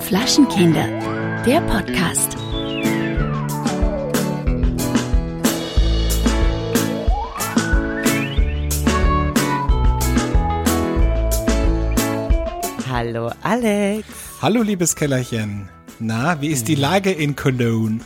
Flaschenkinder, der Podcast. Hallo Alex. Hallo liebes Kellerchen. Na, wie ist die Lage in Cologne?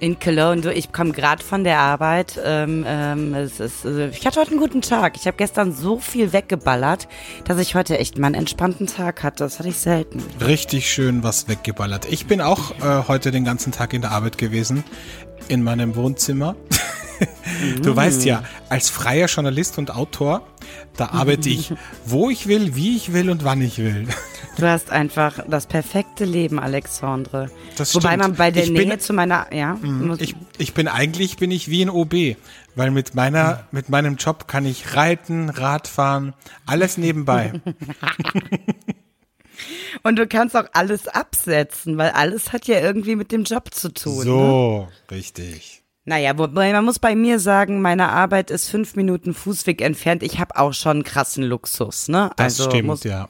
In Cologne, du, ich komme gerade von der Arbeit. Ähm, ähm, es ist, äh, ich hatte heute einen guten Tag. Ich habe gestern so viel weggeballert, dass ich heute echt mal einen entspannten Tag hatte. Das hatte ich selten. Richtig schön was weggeballert. Ich bin auch äh, heute den ganzen Tag in der Arbeit gewesen, in meinem Wohnzimmer. du weißt ja, als freier Journalist und Autor, da arbeite ich, wo ich will, wie ich will und wann ich will. Du hast einfach das perfekte Leben, Alexandre. Das Wobei stimmt. man bei der Ich Nähe bin- zu meiner, ja, muss- Ich, ich bin eigentlich bin ich wie ein OB, weil mit meiner mit meinem Job kann ich reiten, Radfahren, alles nebenbei. und du kannst auch alles absetzen, weil alles hat ja irgendwie mit dem Job zu tun. Ne? So, richtig. Naja, wobei man muss bei mir sagen, meine Arbeit ist fünf Minuten Fußweg entfernt. Ich habe auch schon krassen Luxus, ne? Das also stimmt, muss, ja.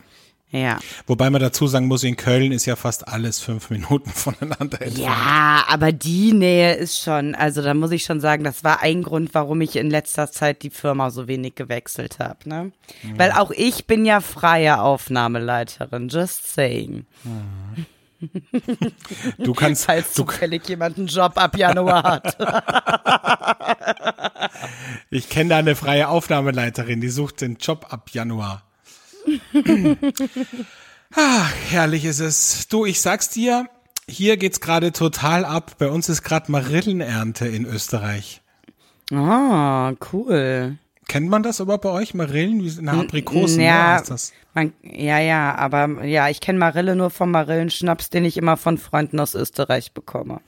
Ja. Wobei man dazu sagen muss, in Köln ist ja fast alles fünf Minuten voneinander entfernt. Ja, aber die Nähe ist schon, also da muss ich schon sagen, das war ein Grund, warum ich in letzter Zeit die Firma so wenig gewechselt habe, ne? Weil auch ich bin ja freie Aufnahmeleiterin, just saying. Du kannst, Falls du, zufällig jemand einen Job ab Januar hat. ich kenne da eine freie Aufnahmeleiterin, die sucht den Job ab Januar. Ah, herrlich ist es. Du, ich sag's dir, hier geht's gerade total ab. Bei uns ist gerade Marillenernte in Österreich. Ah, cool. Kennt man das aber bei euch, Marillen? Wie eine Aprikosen, ja, ne, das? Man, ja, ja, aber ja, ich kenne Marille nur vom Marillenschnaps, den ich immer von Freunden aus Österreich bekomme.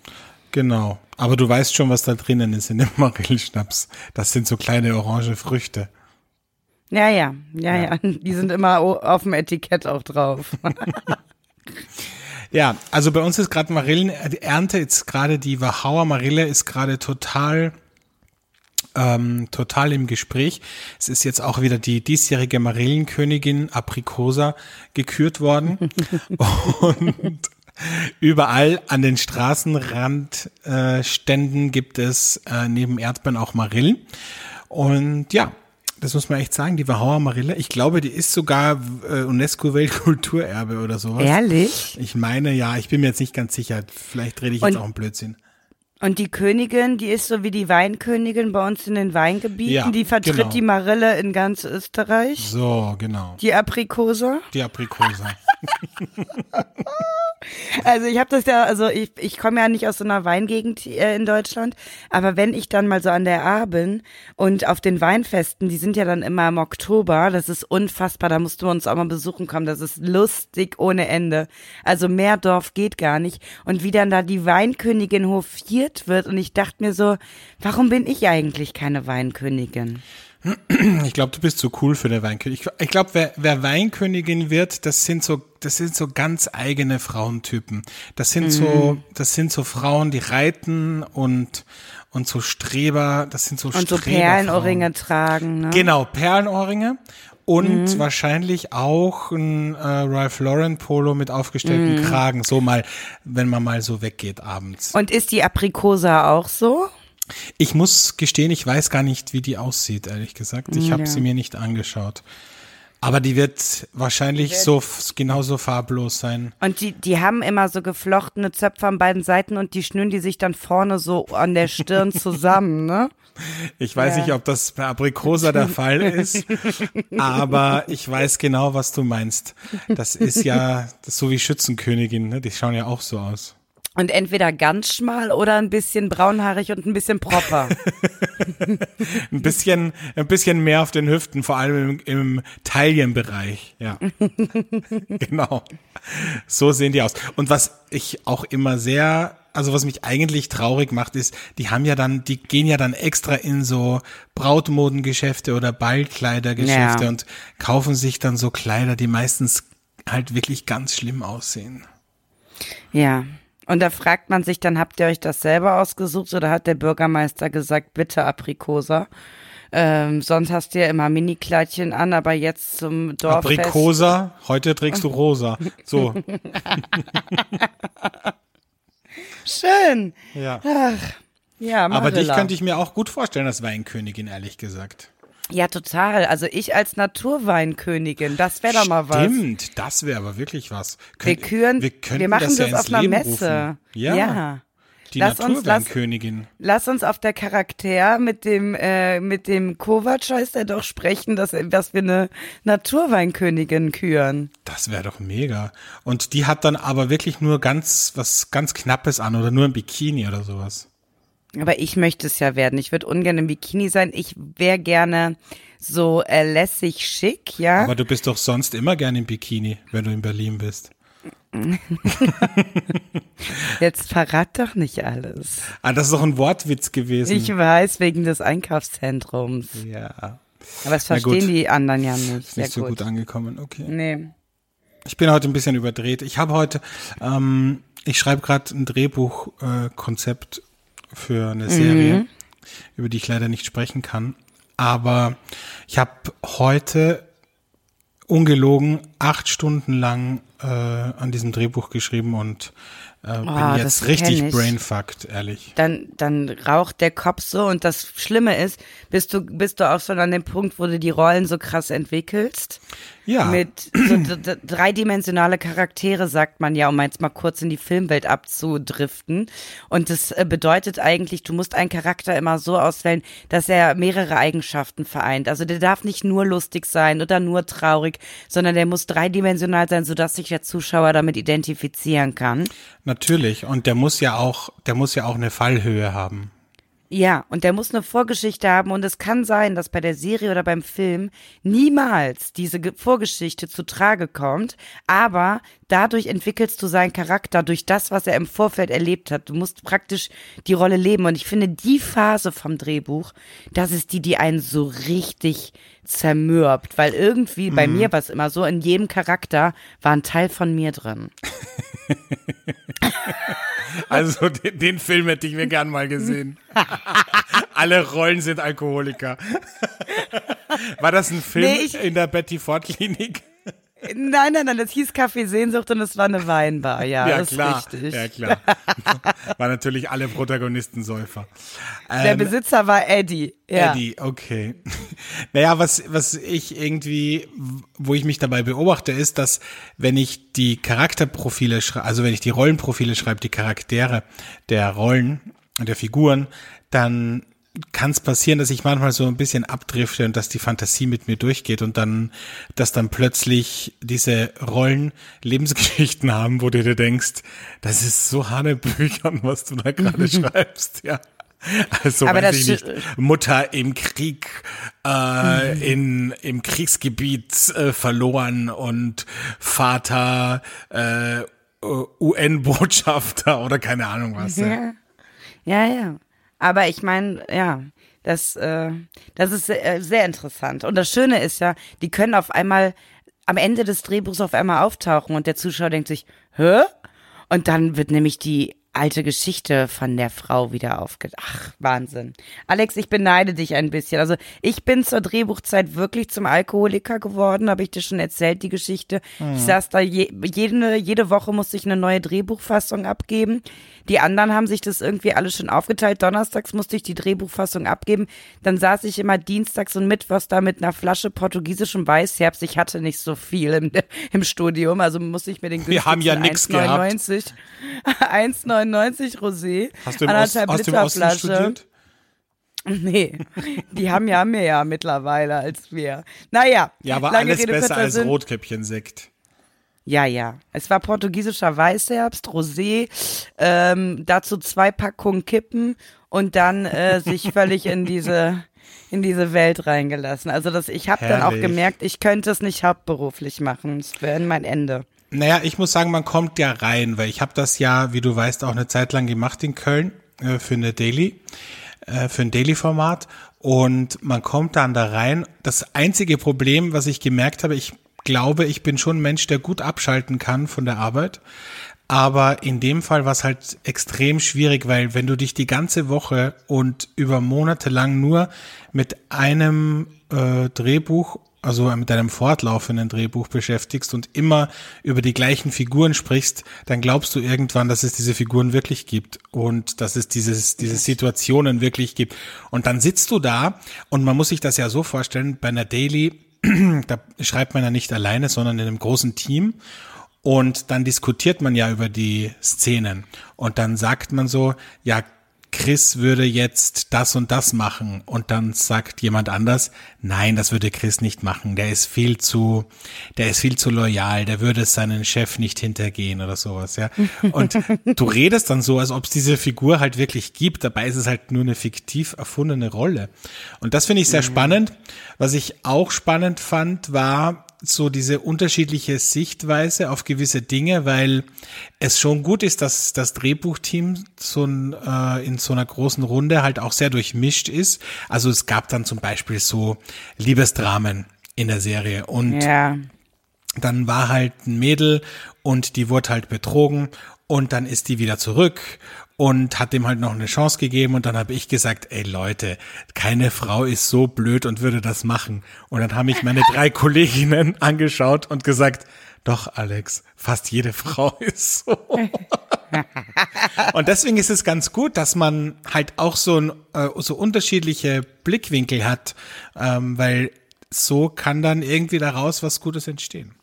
Genau. Aber du weißt schon, was da drinnen ist in dem Marillenschnaps. Das sind so kleine orange Früchte. Ja, ja, ja, ja, die sind immer auf dem Etikett auch drauf. Ja, also bei uns ist gerade Marillenernte, jetzt gerade die Wachauer Marille ist gerade total, ähm, total im Gespräch. Es ist jetzt auch wieder die diesjährige Marillenkönigin Aprikosa gekürt worden. Und überall an den Straßenrandständen äh, gibt es äh, neben Erdbeeren auch Marillen. Und ja, das muss man echt sagen, die Wachauer Marille, ich glaube, die ist sogar äh, UNESCO-Weltkulturerbe oder sowas. Ehrlich? Ich meine, ja, ich bin mir jetzt nicht ganz sicher. Vielleicht rede ich jetzt Und- auch einen Blödsinn. Und die Königin, die ist so wie die Weinkönigin bei uns in den Weingebieten, Ja, die vertritt genau. die Marille in ganz Österreich, So, genau. die Aprikose. Die Aprikose. Also ich habe das ja, also ich, ich komme ja nicht aus so einer Weingegend äh, in Deutschland, aber wenn ich dann mal so an der A bin und auf den Weinfesten, die sind ja dann immer im Oktober, das ist unfassbar, da musst du uns auch mal besuchen kommen, das ist lustig ohne Ende. Also mehr Dorf geht gar nicht und wie dann da die Weinkönigin hofiert wird und ich dachte mir so, warum bin ich eigentlich keine Weinkönigin? Ich glaube, du bist so cool für der Weinkönigin. Ich, ich glaube, wer, wer Weinkönigin wird, das sind so, das sind so ganz eigene Frauentypen. Das sind so, das sind so Frauen, die reiten und und so Streber. Das sind so Und so. Perlenohrringe tragen, ne? Genau, Perlenohrringe. Und wahrscheinlich auch ein äh, Ralph Lauren Polo mit aufgestellten Kragen, so mal, wenn man mal so weggeht abends. Und ist die Aprikosa auch so? Ich muss gestehen, ich weiß gar nicht, wie die aussieht, ehrlich gesagt. Ich habe Ja. sie mir nicht angeschaut. Aber die wird wahrscheinlich so f- genauso farblos sein. Und die, die haben immer so geflochtene Zöpfe an beiden Seiten und die schnüren die sich dann vorne so an der Stirn zusammen, ne? Ich weiß Ja. nicht, ob das bei Aprikosa der Fall ist, aber ich weiß genau, was du meinst. Das ist ja das ist so wie Schützenkönigin, ne? die schauen ja auch so aus. Und entweder ganz schmal oder ein bisschen braunhaarig und ein bisschen proper. Ein bisschen, ein bisschen mehr auf den Hüften, vor allem im, im Taillenbereich. Ja, genau. So sehen die aus. Und was ich auch immer sehr, also was mich eigentlich traurig macht, ist, die haben ja dann, die gehen ja dann extra in so Brautmodengeschäfte oder Ballkleidergeschäfte Ja. und kaufen sich dann so Kleider, die meistens halt wirklich ganz schlimm aussehen. ja. Und da fragt man sich dann, habt ihr euch das selber ausgesucht oder hat der Bürgermeister gesagt, bitte Aprikosa? Ähm, sonst hast du ja immer Mini-Kleidchen an, aber jetzt zum Dorffest. Aprikosa, heute trägst du rosa. So. Schön. Ja. Ja, Aber dich Marilla. könnte ich mir auch gut vorstellen als Weinkönigin, ehrlich gesagt. Ja, total. Also ich als Naturweinkönigin, das wäre doch mal was. Stimmt, das wäre aber wirklich was. Wir Könnt- küren, wir, könnten machen das, ja ins auf einer Leben Messe. Rufen. Ja, ja. die Lass uns- lass- Naturweinkönigin. Lass uns auf der Charakter mit dem äh, mit dem Kovac heißt er doch sprechen, dass, dass wir eine Naturweinkönigin küren. Das wäre doch mega. Und die hat dann aber wirklich nur ganz was ganz Knappes an oder nur ein Bikini oder sowas. Aber ich möchte es ja werden. Ich würde ungern im Bikini sein. Ich wäre gerne so äh, lässig schick, ja. Aber du bist doch sonst immer gerne im Bikini, wenn du in Berlin bist. Jetzt verrat doch nicht alles. Ah, das ist doch ein Wortwitz gewesen. Ich weiß, wegen des Einkaufszentrums. ja, Aber das gut. verstehen die anderen ja nicht. ist nicht so gut angekommen. Okay. Nee. Ich bin heute ein bisschen überdreht. Ich habe heute, ähm, ich schreibe gerade ein Drehbuchkonzept äh, für eine Serie, über die ich leider nicht sprechen kann. Aber ich habe heute ungelogen acht Stunden lang äh, an diesem Drehbuch geschrieben und äh, Ah, bin das jetzt richtig brainfucked, ehrlich. Dann, dann raucht der Kopf so und das Schlimme ist, bist du, bist du auch schon an dem Punkt, wo du die Rollen so krass entwickelst. Ja, Mit so dreidimensionale Charaktere, sagt man ja, um jetzt mal kurz in die Filmwelt abzudriften. Und das äh, bedeutet eigentlich, du musst einen Charakter immer so auswählen, dass er mehrere Eigenschaften vereint. Also der darf nicht nur lustig sein oder nur traurig, sondern der muss dreidimensional sein, sodass sich der Zuschauer damit identifizieren kann. natürlich. Und der muss ja auch, der muss ja auch eine Fallhöhe haben. Ja, und der muss eine Vorgeschichte haben und es kann sein, dass bei der Serie oder beim Film niemals diese Ge- Vorgeschichte zu Trage kommt, aber dadurch entwickelst du seinen Charakter durch das, was er im Vorfeld erlebt hat. Du musst praktisch die Rolle leben und ich finde die Phase vom Drehbuch, das ist die, die einen so richtig zermürbt, weil irgendwie bei mir war es immer so, in jedem Charakter war ein Teil von mir drin. Also den, den Film hätte ich mir gern mal gesehen. Alle Rollen sind Alkoholiker. War das ein Film Nee, in der Betty Ford Klinik? Nein, nein, nein, das hieß Kaffee Sehnsucht und es war eine Weinbar, ja, das klar. ist richtig. Ja, klar. War natürlich alle Protagonisten Säufer. Der Ähm, Besitzer war Eddie. Ja. Eddie, okay. Naja, was, was ich irgendwie, wo ich mich dabei beobachte, ist, dass wenn ich die Charakterprofile schreibe, also wenn ich die Rollenprofile schreibe, die Charaktere der Rollen und der Figuren, dann kann es passieren, dass ich manchmal so ein bisschen abdrifte und dass die Fantasie mit mir durchgeht und dann, dass dann plötzlich diese Rollen Lebensgeschichten haben, wo du dir denkst, das ist so Hanebüchern, was du da gerade schreibst, ja. Also Aber weiß ich nicht, Mutter im Krieg, äh, in, im Kriegsgebiet äh, verloren und Vater äh, UN-Botschafter oder keine Ahnung was. Ja. Ja, ja. Aber ich meine, ja, das, äh, das ist sehr, sehr interessant. Und das Schöne ist ja, die können auf einmal am Ende des Drehbuchs auf einmal auftauchen und der Zuschauer denkt sich, hä? Und dann wird nämlich die alte Geschichte von der Frau wieder aufge... Ach, Wahnsinn. Alex, ich beneide dich ein bisschen. Also ich bin zur Drehbuchzeit wirklich zum Alkoholiker geworden, habe ich dir schon erzählt, die Geschichte. Ich saß da, je, jede, jede Woche musste ich eine neue Drehbuchfassung abgeben. Die anderen haben sich das irgendwie alles schon aufgeteilt. Donnerstags musste ich die Drehbuchfassung abgeben. Dann saß ich immer dienstags und mittwochs da mit einer Flasche portugiesischem Weißherbst. Ich hatte nicht so viel im, im Studium, also musste ich mir den Wir haben ja nix gehabt. 1,99 1,99 Rosé. Hast du im, Ost, anderthalb aus dem Liter Osten studiert? Nee, die haben ja mehr mittlerweile als wir. Naja. Ja, aber alles Rede, besser als. Rotkäppchensekt. Ja, ja. Es war portugiesischer Weißherbst, Rosé, ähm, dazu zwei Packungen Kippen und dann äh, sich völlig in diese in diese Welt reingelassen. Also das, ich habe dann auch gemerkt, ich könnte es nicht hauptberuflich machen. Es wäre mein Ende. Naja, ich muss sagen, man kommt ja rein, weil ich habe das ja, wie du weißt, auch eine Zeit lang gemacht in Köln äh, für eine Daily, äh, für ein Daily-Format und man kommt dann da rein. Das einzige Problem, was ich gemerkt habe, ich glaube, ich bin schon ein Mensch, der gut abschalten kann von der Arbeit, Aber in dem Fall war es halt extrem schwierig, weil wenn du dich die ganze Woche und über Monate lang nur mit einem äh, Drehbuch also mit einem fortlaufenden Drehbuch beschäftigst und immer über die gleichen Figuren sprichst, dann glaubst du irgendwann, dass es diese Figuren wirklich gibt und dass es dieses, diese Situationen wirklich gibt. Und dann sitzt du da und man muss sich das ja so vorstellen, bei einer Daily, da schreibt man ja nicht alleine, sondern in einem großen Team. Und dann diskutiert man ja über die Szenen. Und dann sagt man so, ja, Chris würde jetzt das und das machen und dann sagt jemand anders, nein, das würde Chris nicht machen. Der ist viel zu, der ist viel zu loyal. Der würde seinen Chef nicht hintergehen oder sowas, ja. Und du redest dann so, als ob es diese Figur halt wirklich gibt. Dabei ist es halt nur eine fiktiv erfundene Rolle. Und das finde ich sehr mhm. spannend. Was ich auch spannend fand, war, so diese unterschiedliche Sichtweise auf gewisse Dinge, weil es schon gut ist, dass das Drehbuchteam so ein, äh, in so einer großen Runde halt auch sehr durchmischt ist. Also es gab dann zum Beispiel so Liebesdramen in der Serie und ja. dann war halt ein Mädel und die wurde halt betrogen und dann ist die wieder zurück und hat dem halt noch eine Chance gegeben und dann habe ich gesagt, ey Leute, keine Frau ist so blöd und würde das machen. Und dann haben mich meine drei Kolleginnen angeschaut und gesagt, doch Alex, fast jede Frau ist so. und deswegen ist es ganz gut, dass man halt auch so, ein, äh, so unterschiedliche Blickwinkel hat, ähm, weil so kann dann irgendwie daraus was Gutes entstehen.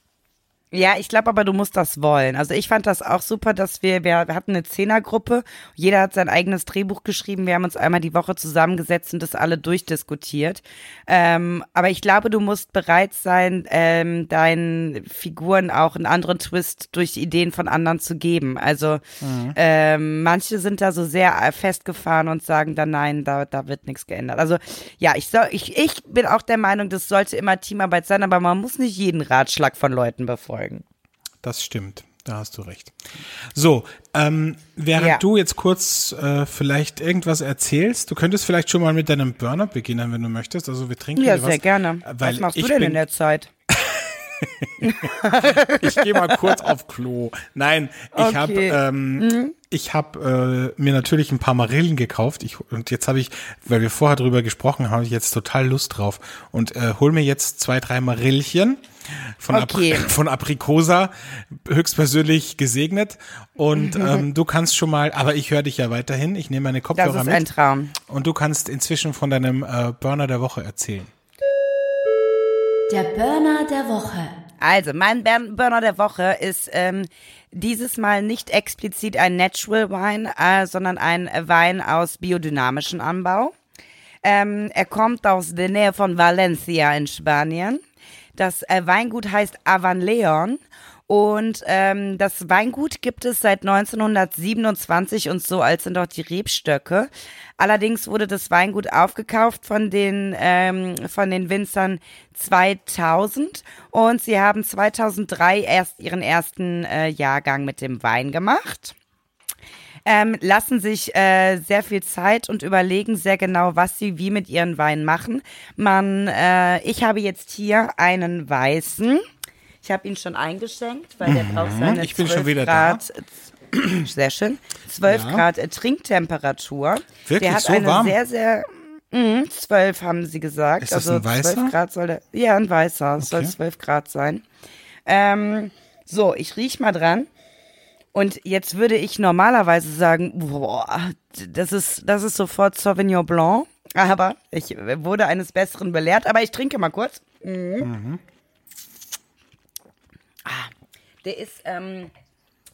Ja, ich glaube aber, du musst das wollen. Also ich fand das auch super, dass wir, wir, wir hatten eine Zehnergruppe, jeder hat sein eigenes Drehbuch geschrieben, wir haben uns einmal die Woche zusammengesetzt und das alle durchdiskutiert. Ähm, aber ich glaube, du musst bereit sein, ähm, deinen Figuren auch einen anderen Twist durch Ideen von anderen zu geben. Also mhm. ähm, manche sind da so sehr festgefahren und sagen dann, nein, da, da wird nichts geändert. Also ja, ich, soll, ich, ich bin auch der Meinung, das sollte immer Teamarbeit sein, aber man muss nicht jeden Ratschlag von Leuten befolgen folgen. Das stimmt. Da hast du recht. So, ähm, während ja. du jetzt kurz äh, vielleicht irgendwas erzählst, du könntest vielleicht schon mal mit deinem Burner beginnen, wenn du möchtest. Also wir trinken Ja, sehr was, gerne. was machst du denn in der Zeit? ich gehe mal kurz auf Klo. Nein, ich okay. habe ähm, mhm. Ich habe äh, mir natürlich ein paar Marillen gekauft. Ich, und jetzt habe ich, weil wir vorher drüber gesprochen haben, ich jetzt total Lust drauf und äh, hol mir jetzt zwei, drei Marillchen von, okay. Apri von Aprikosa, höchstpersönlich gesegnet. Und ähm, du kannst schon mal, aber ich höre dich ja weiterhin. Ich nehme meine Kopfhörer mit. Das ist ein Traum. Und du kannst inzwischen von deinem äh, Burner der Woche erzählen. Der Burner der Woche. Also, mein Burner der Woche ist ähm, dieses Mal nicht explizit ein Natural Wine, äh, sondern ein Wein aus biodynamischem Anbau. Ähm, er kommt aus der Nähe von Valencia in Spanien. Das äh, Weingut heißt Avan Leon und ähm, das Weingut gibt es seit 1927 und so alt sind auch die Rebstöcke. Allerdings wurde das Weingut aufgekauft von den, ähm, von den Winzern 2000 und sie haben 2003 erst ihren ersten äh, Jahrgang mit dem Wein gemacht ähm, lassen sich äh, sehr viel Zeit und überlegen sehr genau, was sie wie mit ihren Weinen machen. Man, äh, ich habe jetzt hier einen weißen. Ich habe ihn schon eingeschenkt, weil der braucht mhm. seine ich bin schon wieder Grad, da. Sehr schön. 12 ja. Grad äh, Trinktemperatur. Wirklich der hat so eine warm? sehr, sehr mh, 12 haben sie gesagt. Ist das also ein weißer? 12 Grad soll der, ja, ein weißer. Es okay. soll 12 Grad sein. Ähm, so, ich riech mal dran. Und jetzt würde ich normalerweise sagen, boah, das ist, das ist sofort Sauvignon Blanc. Aber ich wurde eines Besseren belehrt. Aber ich trinke mal kurz. Mhm. Mhm. Ah, der ist, ähm,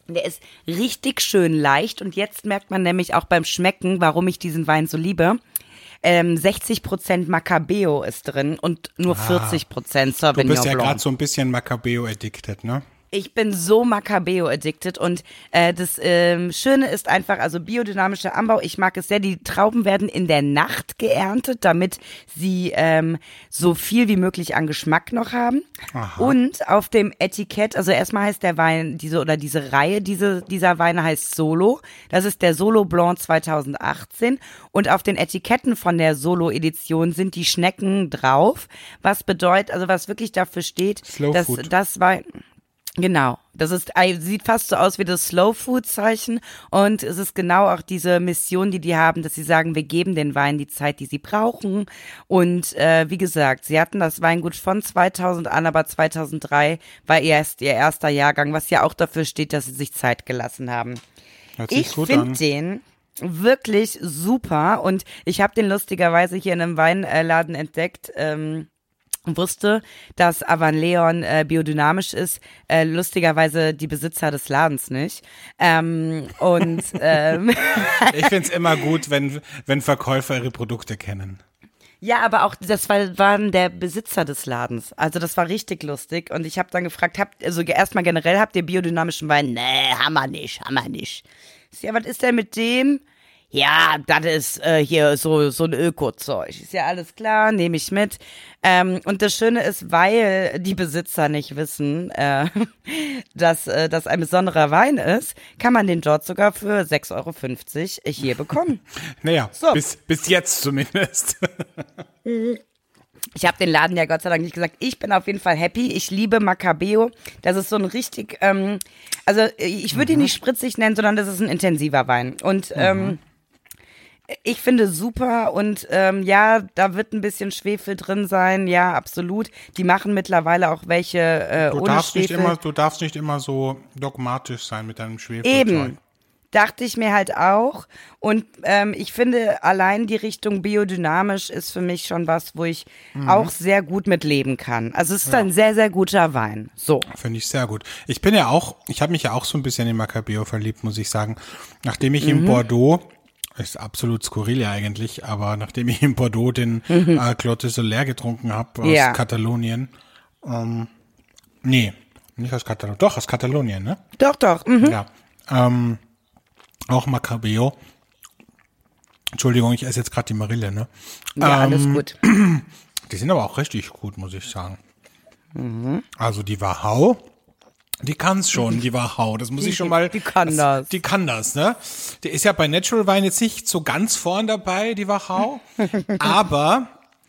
der ist richtig schön leicht. Und jetzt merkt man nämlich auch beim Schmecken, warum ich diesen Wein so liebe. Ähm, 60% Macabeo ist drin und nur ah, 40% Sauvignon Blanc. Du bist ja gerade so ein bisschen Macabeo addicted, ne? Ich bin so Macabeo addicted und äh, das ähm, Schöne ist einfach, also biodynamischer Anbau, ich mag es sehr, die Trauben werden in der Nacht geerntet, damit sie ähm, so viel wie möglich an Geschmack noch haben. Aha. Und auf dem Etikett, also erstmal heißt der Wein, diese oder diese Reihe diese, dieser Weine heißt Solo. Das ist der Solo Blanc 2018 und auf den Etiketten von der Solo-Edition sind die Schnecken drauf, was bedeutet, also was wirklich dafür steht, Slow dass Food. das Wein Genau. Das ist, sieht fast so aus wie das Slow Food Zeichen und es ist genau auch diese Mission, die die haben, dass sie sagen, wir geben den Wein die Zeit, die sie brauchen. Und äh, wie gesagt, sie hatten das Weingut von 2000 an, aber 2003 war erst ihr erster Jahrgang, was ja auch dafür steht, dass sie sich Zeit gelassen haben. Ich finde den wirklich super und ich habe den lustigerweise hier in einem Weinladen entdeckt. Ähm, wusste, dass Avan Leon äh, biodynamisch ist, äh, lustigerweise die Besitzer des Ladens nicht. Ähm, und ähm, ich find's immer gut, wenn, wenn Verkäufer ihre Produkte kennen. Ja, aber auch das war, waren der Besitzer des Ladens. Also das war richtig lustig. Und ich habe dann gefragt, habt also erstmal generell habt ihr biodynamischen Wein? Nee, haben wir nicht, haben wir nicht. Ja, was ist denn mit dem? Ja, das ist äh, hier so, so ein Öko-Zeug. Ist ja alles klar, nehme ich mit. Ähm, und das Schöne ist, weil die Besitzer nicht wissen, äh, dass äh, das ein besonderer Wein ist, kann man den dort sogar für 6,50 Euro hier bekommen. naja, so. bis, bis jetzt zumindest. Ich habe den Laden ja Gott sei Dank nicht gesagt. Ich bin auf jeden Fall happy. Ich liebe Macabeo. Das ist so ein richtig, ähm, also ich würde ihn mhm. nicht spritzig nennen, sondern das ist ein intensiver Wein. Und mhm. ähm, ich finde super und ähm, ja, da wird ein bisschen Schwefel drin sein, ja, absolut. Die machen mittlerweile auch welche äh, du ohne darfst Schwefel. Nicht immer, du darfst nicht immer so dogmatisch sein mit deinem Schwefel. Eben, dachte ich mir halt auch. Und ähm, ich finde, allein die Richtung biodynamisch ist für mich schon was, wo ich mhm. auch sehr gut mitleben kann. Also es ist ja. ein sehr, sehr guter Wein. So. Finde ich sehr gut. Ich bin ja auch, ich habe mich ja auch so ein bisschen in Macabeo verliebt, muss ich sagen. Nachdem ich mhm. in Bordeaux ist absolut skurril ja eigentlich, aber nachdem ich in Bordeaux den mhm. äh, Clotte Soler getrunken habe aus ja. Katalonien, ähm, nee, nicht aus Katalonien, doch aus Katalonien, ne? Doch, doch. Mhm. Ja, ähm, auch Macabeo. Entschuldigung, ich esse jetzt gerade die Marille, ne? Ja, ähm, alles gut. Die sind aber auch richtig gut, muss ich sagen. Mhm. Also die Wahau die kann's schon, die Wachau. Das muss ich schon mal. Die kann das. das. Die kann das, ne? Die ist ja bei Natural Wine jetzt nicht so ganz vorn dabei, die Wachau. aber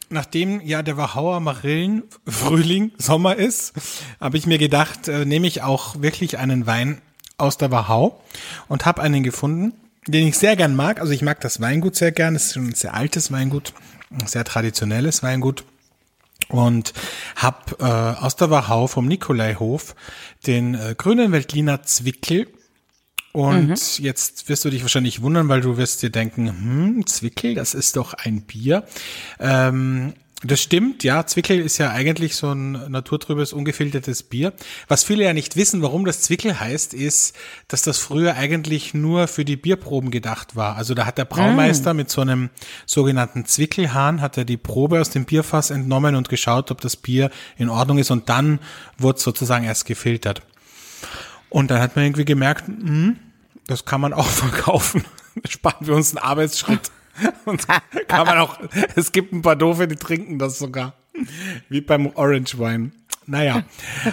nachdem ja der Wachauer Marillen Frühling, Sommer ist, habe ich mir gedacht, äh, nehme ich auch wirklich einen Wein aus der Wachau und habe einen gefunden, den ich sehr gern mag. Also ich mag das Weingut sehr gern. Es ist schon ein sehr altes Weingut, ein sehr traditionelles Weingut und habe äh, aus der Wachau vom Nikolaihof den äh, grünen Veltliner Zwickel. Und mhm. jetzt wirst du dich wahrscheinlich wundern, weil du wirst dir denken, hm, Zwickel, das ist doch ein Bier. Ähm, das stimmt, ja. Zwickel ist ja eigentlich so ein naturtrübes, ungefiltertes Bier. Was viele ja nicht wissen, warum das Zwickel heißt, ist, dass das früher eigentlich nur für die Bierproben gedacht war. Also da hat der Braumeister mm. mit so einem sogenannten Zwickelhahn, hat er die Probe aus dem Bierfass entnommen und geschaut, ob das Bier in Ordnung ist und dann wurde sozusagen erst gefiltert. Und dann hat man irgendwie gemerkt, mh, hm, das kann man auch verkaufen. Sparen wir uns einen Arbeitsschritt. Und kann man auch, es gibt ein paar Doofe, die trinken das sogar. Wie beim Orange Wine. Naja,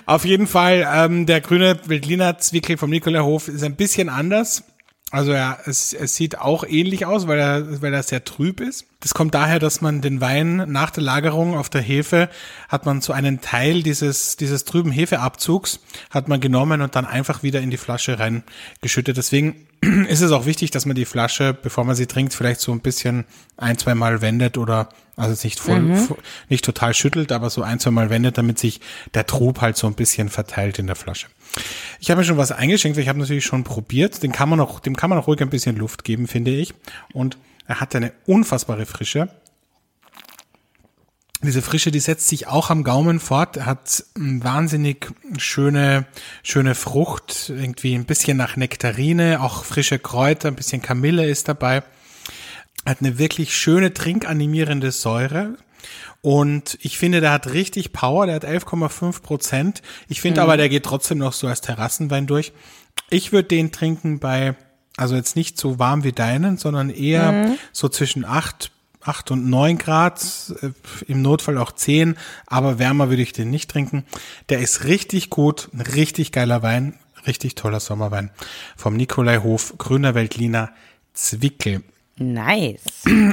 auf jeden Fall, ähm, der grüne Veltliner Zwickel vom Nikolahof ist ein bisschen anders. Also ja, es, es sieht auch ähnlich aus, weil er, weil er sehr trüb ist. Das kommt daher, dass man den Wein nach der Lagerung auf der Hefe hat man so einen Teil dieses, dieses trüben Hefeabzugs hat man genommen und dann einfach wieder in die Flasche reingeschüttet. Deswegen ist es auch wichtig, dass man die Flasche, bevor man sie trinkt, vielleicht so ein bisschen ein, zwei Mal wendet oder also nicht voll, mhm. nicht total schüttelt, aber so ein, zwei Mal wendet, damit sich der Trub halt so ein bisschen verteilt in der Flasche. Ich habe mir schon was eingeschenkt, ich habe natürlich schon probiert. Den kann man auch, dem kann man auch ruhig ein bisschen Luft geben, finde ich. Und er hat eine unfassbare Frische. Diese Frische, die setzt sich auch am Gaumen fort, hat wahnsinnig schöne, schöne Frucht, irgendwie ein bisschen nach Nektarine, auch frische Kräuter, ein bisschen Kamille ist dabei. Hat eine wirklich schöne trinkanimierende Säure, und ich finde, der hat richtig Power, der hat 11,5 Prozent. Ich finde mhm. aber, der geht trotzdem noch so als Terrassenwein durch. Ich würde den trinken bei, also jetzt nicht so warm wie deinen, sondern eher mhm. so zwischen 8 8 und 9 Grad, äh, im Notfall auch 10, aber wärmer würde ich den nicht trinken. Der ist richtig gut, ein richtig geiler Wein, richtig toller Sommerwein vom Nikolai Hof, Grüner Weltliner Zwickel. Nice.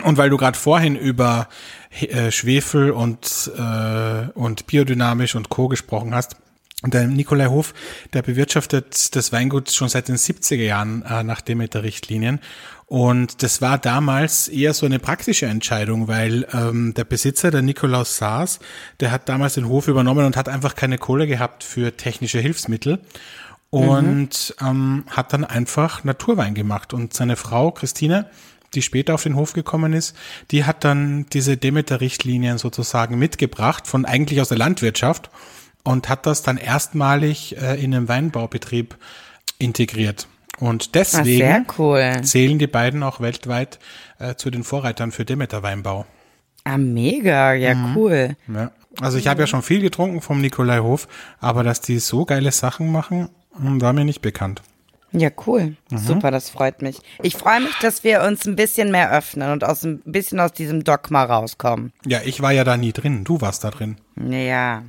Und weil du gerade vorhin über äh, Schwefel und, äh, und biodynamisch und Co. gesprochen hast, der Nikolai Hof, der bewirtschaftet das Weingut schon seit den 70er Jahren äh, nach Demeter-Richtlinien. Und das war damals eher so eine praktische Entscheidung, weil ähm, der Besitzer, der Nikolaus Saas, der hat damals den Hof übernommen und hat einfach keine Kohle gehabt für technische Hilfsmittel und mhm. ähm, hat dann einfach Naturwein gemacht. Und seine Frau, Christine, die später auf den Hof gekommen ist, die hat dann diese Demeter-Richtlinien sozusagen mitgebracht, von eigentlich aus der Landwirtschaft und hat das dann erstmalig äh, in einem Weinbaubetrieb integriert. Und deswegen ah, cool. zählen die beiden auch weltweit äh, zu den Vorreitern für Demeter-Weinbau. Ah, mega, ja, mhm. cool. Ja. Also ich habe ja schon viel getrunken vom Nikolai Hof, aber dass die so geile Sachen machen, hm, war mir nicht bekannt. Ja, cool. Mhm. Super, das freut mich. Ich freue mich, dass wir uns ein bisschen mehr öffnen und aus ein bisschen aus diesem Dogma rauskommen. Ja, ich war ja da nie drin. Du warst da drin. Ja.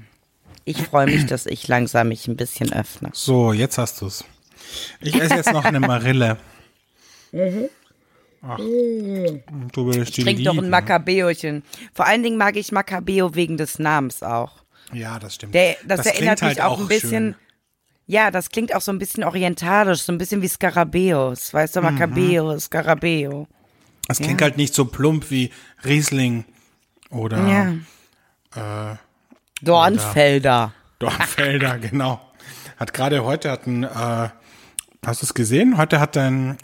Ich freue mich, dass ich langsam mich ein bisschen öffne. So, jetzt hast du's. Ich esse jetzt noch eine Marille. Mhm. Ach, du willst die Trink doch ein Maccabeochen. Vor allen Dingen mag ich Maccabeo wegen des Namens auch. Ja, das stimmt. Der, das, das erinnert mich halt auch ein bisschen. Schön. Ja, das klingt auch so ein bisschen orientalisch, so ein bisschen wie Skarabäus. Weißt du, mhm. Maccabeo, mhm. Skarabeo. Das klingt ja. halt nicht so plump wie Riesling oder ja. äh, Dornfelder. Oder Dornfelder, genau. Hat gerade heute hat ein, äh, hast du es gesehen? Heute hat ein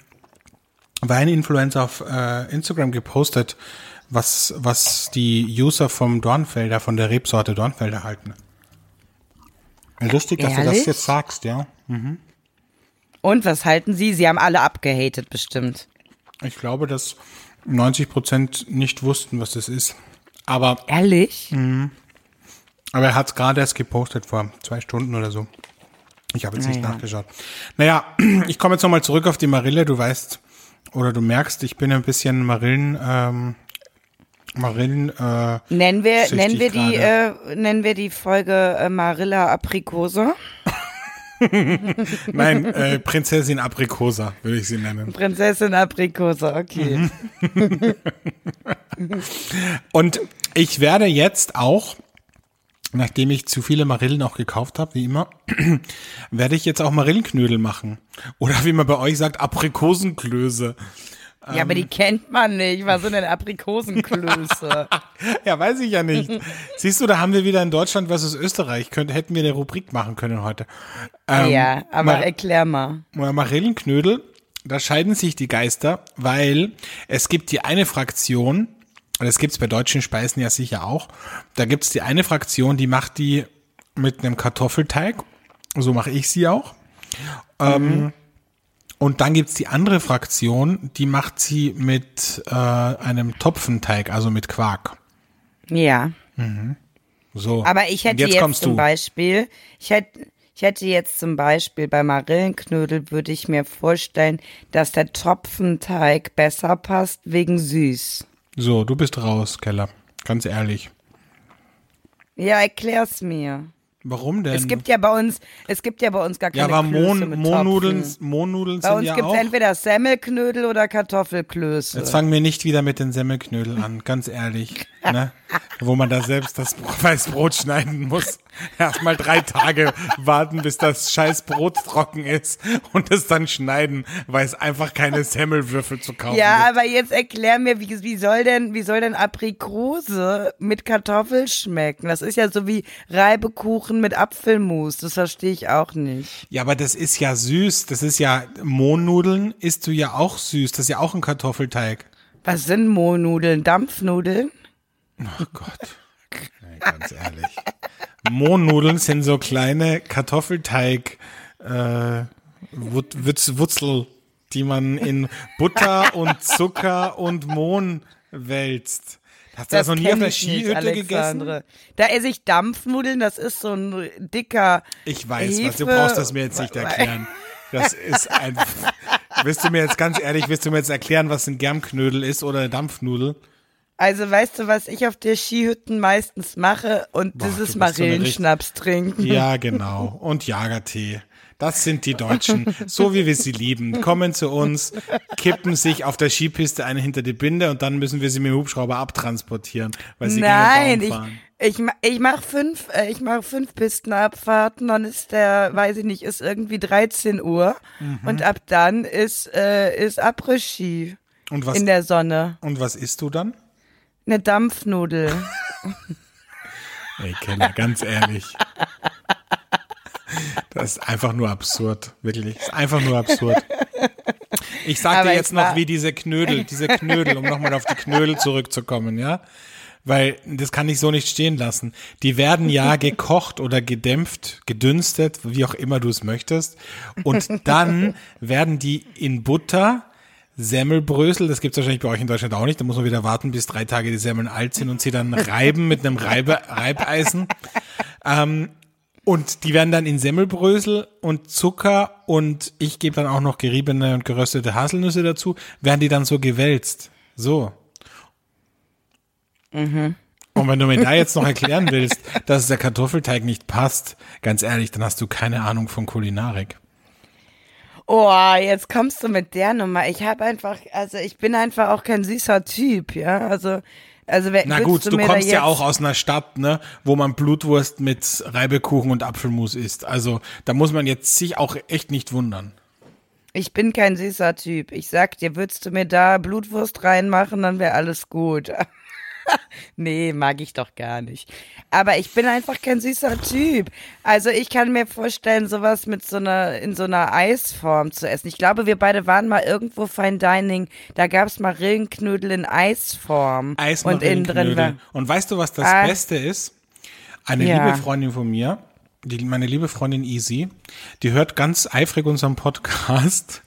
Weininfluencer auf äh, Instagram gepostet, was, was die User vom Dornfelder, von der Rebsorte Dornfelder halten. Lustig, dass Ehrlich? du das jetzt sagst, ja. Mhm. Und was halten Sie? Sie haben alle abgehatet, bestimmt. Ich glaube, dass 90 Prozent nicht wussten, was das ist. Aber. Ehrlich? Mh, aber er hat es gerade erst gepostet vor zwei Stunden oder so. Ich habe jetzt naja. nicht nachgeschaut. Naja, ich komme jetzt nochmal zurück auf die Marille. Du weißt, oder du merkst, ich bin ein bisschen Marillen, ähm, Marillen, äh, nennen wir, nennen wir die, äh, nennen wir die Folge äh, Marilla Aprikosa? Nein, äh, Prinzessin Aprikosa würde ich sie nennen. Prinzessin Aprikosa, okay. Mhm. Und ich werde jetzt auch nachdem ich zu viele Marillen auch gekauft habe, wie immer, werde ich jetzt auch Marillenknödel machen. Oder wie man bei euch sagt, Aprikosenklöße. Ja, aber die ähm. kennt man nicht. Was sind denn Aprikosenklöße? ja, weiß ich ja nicht. Siehst du, da haben wir wieder in Deutschland versus Österreich. Könnte, hätten wir eine Rubrik machen können heute. Ähm, ja, aber Mar erklär mal. Marillenknödel, da scheiden sich die Geister, weil es gibt die eine Fraktion, und das gibt's bei deutschen Speisen ja sicher auch. Da gibt's die eine Fraktion, die macht die mit einem Kartoffelteig. So mache ich sie auch. Ähm, mhm. Ähm, und dann gibt's die andere Fraktion, die macht sie mit äh, einem Topfenteig, also mit Quark. Ja. Mhm. So. Aber ich hätte jetzt, jetzt zum du. Beispiel, ich hätte, ich hätte jetzt zum Beispiel bei Marillenknödel würde ich mir vorstellen, dass der Topfenteig besser passt wegen süß. So, du bist raus, Keller. Ganz ehrlich. Ja, erklär's mir. Warum denn? Es gibt ja bei uns, es gibt ja bei uns gar keine Ja, aber Mohn, Mohnnudeln, Mohnnudeln sind ja auch. Bei uns gibt's entweder Semmelknödel oder Kartoffelklöße. Jetzt fangen wir nicht wieder mit den Semmelknödel an, ganz ehrlich, ne? Wo man da selbst das Weißbrot schneiden muss. Erstmal drei Tage warten, bis das scheiß Brot trocken ist und es dann schneiden, weil es einfach keine Semmelwürfel zu kaufen Ja, gibt. aber jetzt erklär mir, wie, wie soll denn, wie soll denn Aprikose mit Kartoffel schmecken? Das ist ja so wie Reibekuchen mit Apfelmus. Das verstehe ich auch nicht. Ja, aber das ist ja süß. Das ist ja, Mohnnudeln isst du ja auch süß. Das ist ja auch ein Kartoffelteig. Was sind Mohnnudeln? Dampfnudeln? Ach Gott. Ganz ehrlich. Mohnnudeln sind so kleine Kartoffelteig äh, Wutzel, die man in Butter und Zucker und Mohn wälzt. Hast du das, das noch nie auf der Skihütte gegessen? Da esse ich Dampfnudeln, das ist so ein dicker Ich weiß, Hefe. was du brauchst das mir jetzt nicht erklären. Das ist ein Willst du mir jetzt ganz ehrlich, willst du mir jetzt erklären, was ein Germknödel ist oder eine Dampfnudel? Also weißt du, was ich auf der Skihütten meistens mache? Und Boah, das ist Marillenschnaps so trinken. Ja, genau. Und Jagertee. Das sind die Deutschen, so wie wir sie lieben. Kommen zu uns, kippen sich auf der Skipiste eine hinter die Binde und dann müssen wir sie mit dem Hubschrauber abtransportieren, weil sie Nein, fahren. Ich, ma- ich mach fünf, äh, ich mach fünf Pistenabfahrten, dann ist der, weiß ich nicht, ist irgendwie 13 Uhr und ab dann ist, äh, ist Après-Ski in der Sonne. und was isst du dann? Eine Dampfnudel. Ey, Keller, ganz ehrlich. Das ist einfach nur absurd, wirklich. Das ist einfach nur absurd. Ich sag Aber dir jetzt noch, wie diese Knödel, diese Knödel, um nochmal auf die Knödel zurückzukommen, ja? Weil das kann ich so nicht stehen lassen. Die werden ja gekocht oder gedämpft, gedünstet, wie auch immer du es möchtest. Und dann werden die in Butter, Semmelbrösel, das gibt's wahrscheinlich bei euch in Deutschland auch nicht. Da muss man wieder warten, bis drei Tage die Semmeln alt sind und sie dann reiben mit einem Reibe, Reibeisen. Ähm, und die werden dann in Semmelbrösel und Zucker und ich gebe dann auch noch geriebene und geröstete Haselnüsse dazu, werden die dann so gewälzt. So. Und wenn du mir da jetzt noch erklären willst, dass der Kartoffelteig nicht passt, ganz ehrlich, dann hast du keine Ahnung von Kulinarik. Oh, jetzt kommst du mit der Nummer. Ich habe einfach, also ich bin einfach auch kein süßer Typ, ja. Also, also wer- Na gut, du da kommst ja auch aus einer Stadt, ne, wo man Blutwurst mit Reibekuchen und Apfelmus isst. Also da muss man jetzt sich auch echt nicht wundern. Ich bin kein süßer Typ. Ich sag dir, würdest du mir da Blutwurst reinmachen, dann wäre alles gut. nee, mag ich doch gar nicht. Aber ich bin einfach kein süßer Typ. Also ich kann mir vorstellen, sowas mit so einer, in so einer Eisform zu essen. Ich glaube, wir beide waren mal irgendwo Fine Dining. Da gab's Marillenknödel in Eisform. Und innen drin war. Eismarillenknödel. Und weißt du, was das Ah. Beste ist? Eine Ja. liebe Freundin von mir, die, meine liebe Freundin Easy, die hört ganz eifrig unseren Podcast.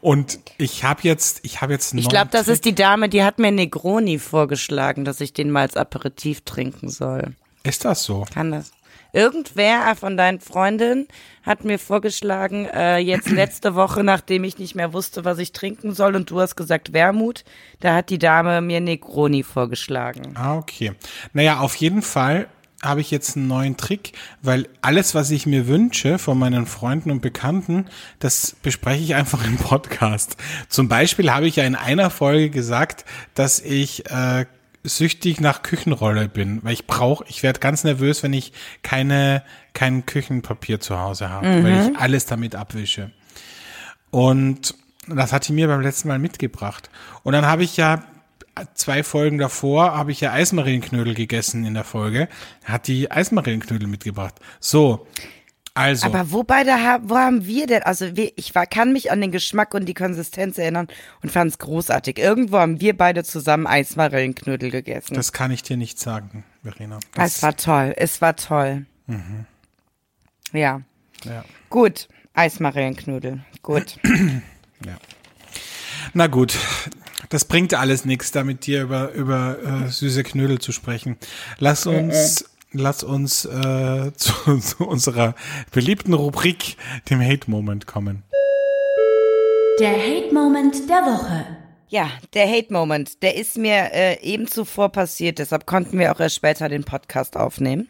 Und ich habe jetzt, ich habe jetzt Ich glaube, das ist die Dame, die hat mir Negroni vorgeschlagen, dass ich den mal als Aperitif trinken soll. Ist das so? Kann das? Irgendwer von deinen Freundinnen hat mir vorgeschlagen, äh, jetzt letzte Woche, nachdem ich nicht mehr wusste, was ich trinken soll, und du hast gesagt Wermut, da hat die Dame mir Negroni vorgeschlagen. Ah, okay. Naja, auf jeden Fall habe ich jetzt einen neuen Trick, weil alles, was ich mir wünsche von meinen Freunden und Bekannten, das bespreche ich einfach im Podcast. Zum Beispiel habe ich ja in einer Folge gesagt, dass ich äh, süchtig nach Küchenrolle bin, weil ich brauche, ich werde ganz nervös, wenn ich keine kein Küchenpapier zu Hause habe, weil ich alles damit abwische. Und das hat die mir beim letzten Mal mitgebracht. Und dann habe ich ja zwei Folgen davor habe ich ja Eismarillenknödel gegessen in der Folge. Hat die Eismarillenknödel mitgebracht. So. Also, Aber wo beide haben, wo haben wir denn, also ich war, kann mich an den Geschmack und die Konsistenz erinnern und fand es großartig. Irgendwo haben wir beide zusammen Eismarillenknödel gegessen. das kann ich dir nicht sagen, Verena. es war toll, es war toll. Mhm. Ja, ja. gut, Eismarillenknödel, gut. Na gut, das bringt alles nichts, da mit dir über, über äh, süße Knödel zu sprechen. Lass uns, lass uns äh, zu, zu unserer beliebten Rubrik, dem Hate-Moment, kommen. Der Hate-Moment der Woche. Ja, der Hate-Moment, der ist mir äh, eben zuvor passiert, deshalb konnten wir auch erst später den Podcast aufnehmen.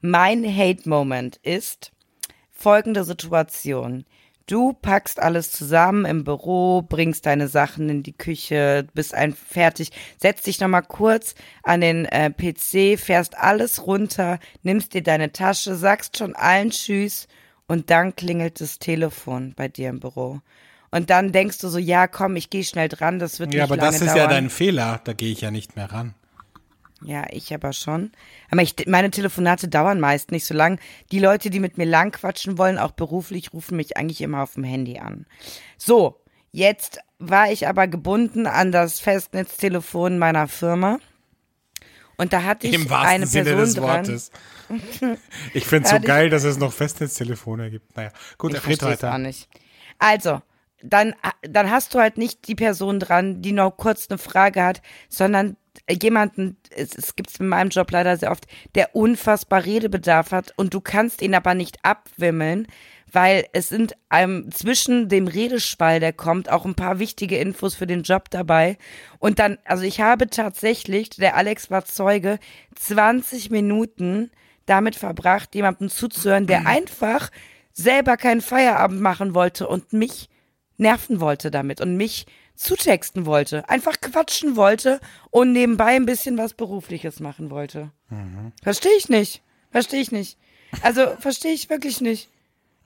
Mein Hate-Moment ist folgende Situation. Du packst alles zusammen im Büro, bringst deine Sachen in die Küche, bist ein fertig, setzt dich nochmal kurz an den äh, PC, fährst alles runter, nimmst dir deine Tasche, sagst schon allen Tschüss und dann klingelt das Telefon bei dir im Büro. Und dann denkst du so, ja, komm, ich gehe schnell dran, das wird Ja, nicht aber lange das ist dauern. ja dein Fehler, da gehe ich ja nicht mehr ran. Ja, ich aber schon. Aber ich, meine Telefonate dauern meist nicht so lang. Die Leute, die mit mir lang quatschen wollen, auch beruflich, rufen mich eigentlich immer auf dem Handy an. So, jetzt war ich aber gebunden an das Festnetztelefon meiner Firma. Und da hatte ich Im wahrsten eine Sinne Person des dran. Wortes. Ich finde es so geil, dass es noch Festnetztelefone gibt. Naja, gut, Ich verstehe es auch weiter. nicht. Also, dann, dann hast du halt nicht die Person dran, die noch kurz eine Frage hat, sondern jemanden, es, es gibt es in meinem Job leider sehr oft, der unfassbar Redebedarf hat und du kannst ihn aber nicht abwimmeln, weil es sind ähm, zwischen dem Redeschwall, der kommt, auch ein paar wichtige Infos für den Job dabei. Und dann, also ich habe tatsächlich, der Alex war Zeuge, 20 Minuten damit verbracht, jemandem zuzuhören, der einfach selber keinen Feierabend machen wollte und mich nerven wollte damit und mich zutexten wollte, einfach quatschen wollte und nebenbei ein bisschen was Berufliches machen wollte. Mhm. Verstehe ich nicht. Verstehe ich nicht. Also verstehe ich wirklich nicht.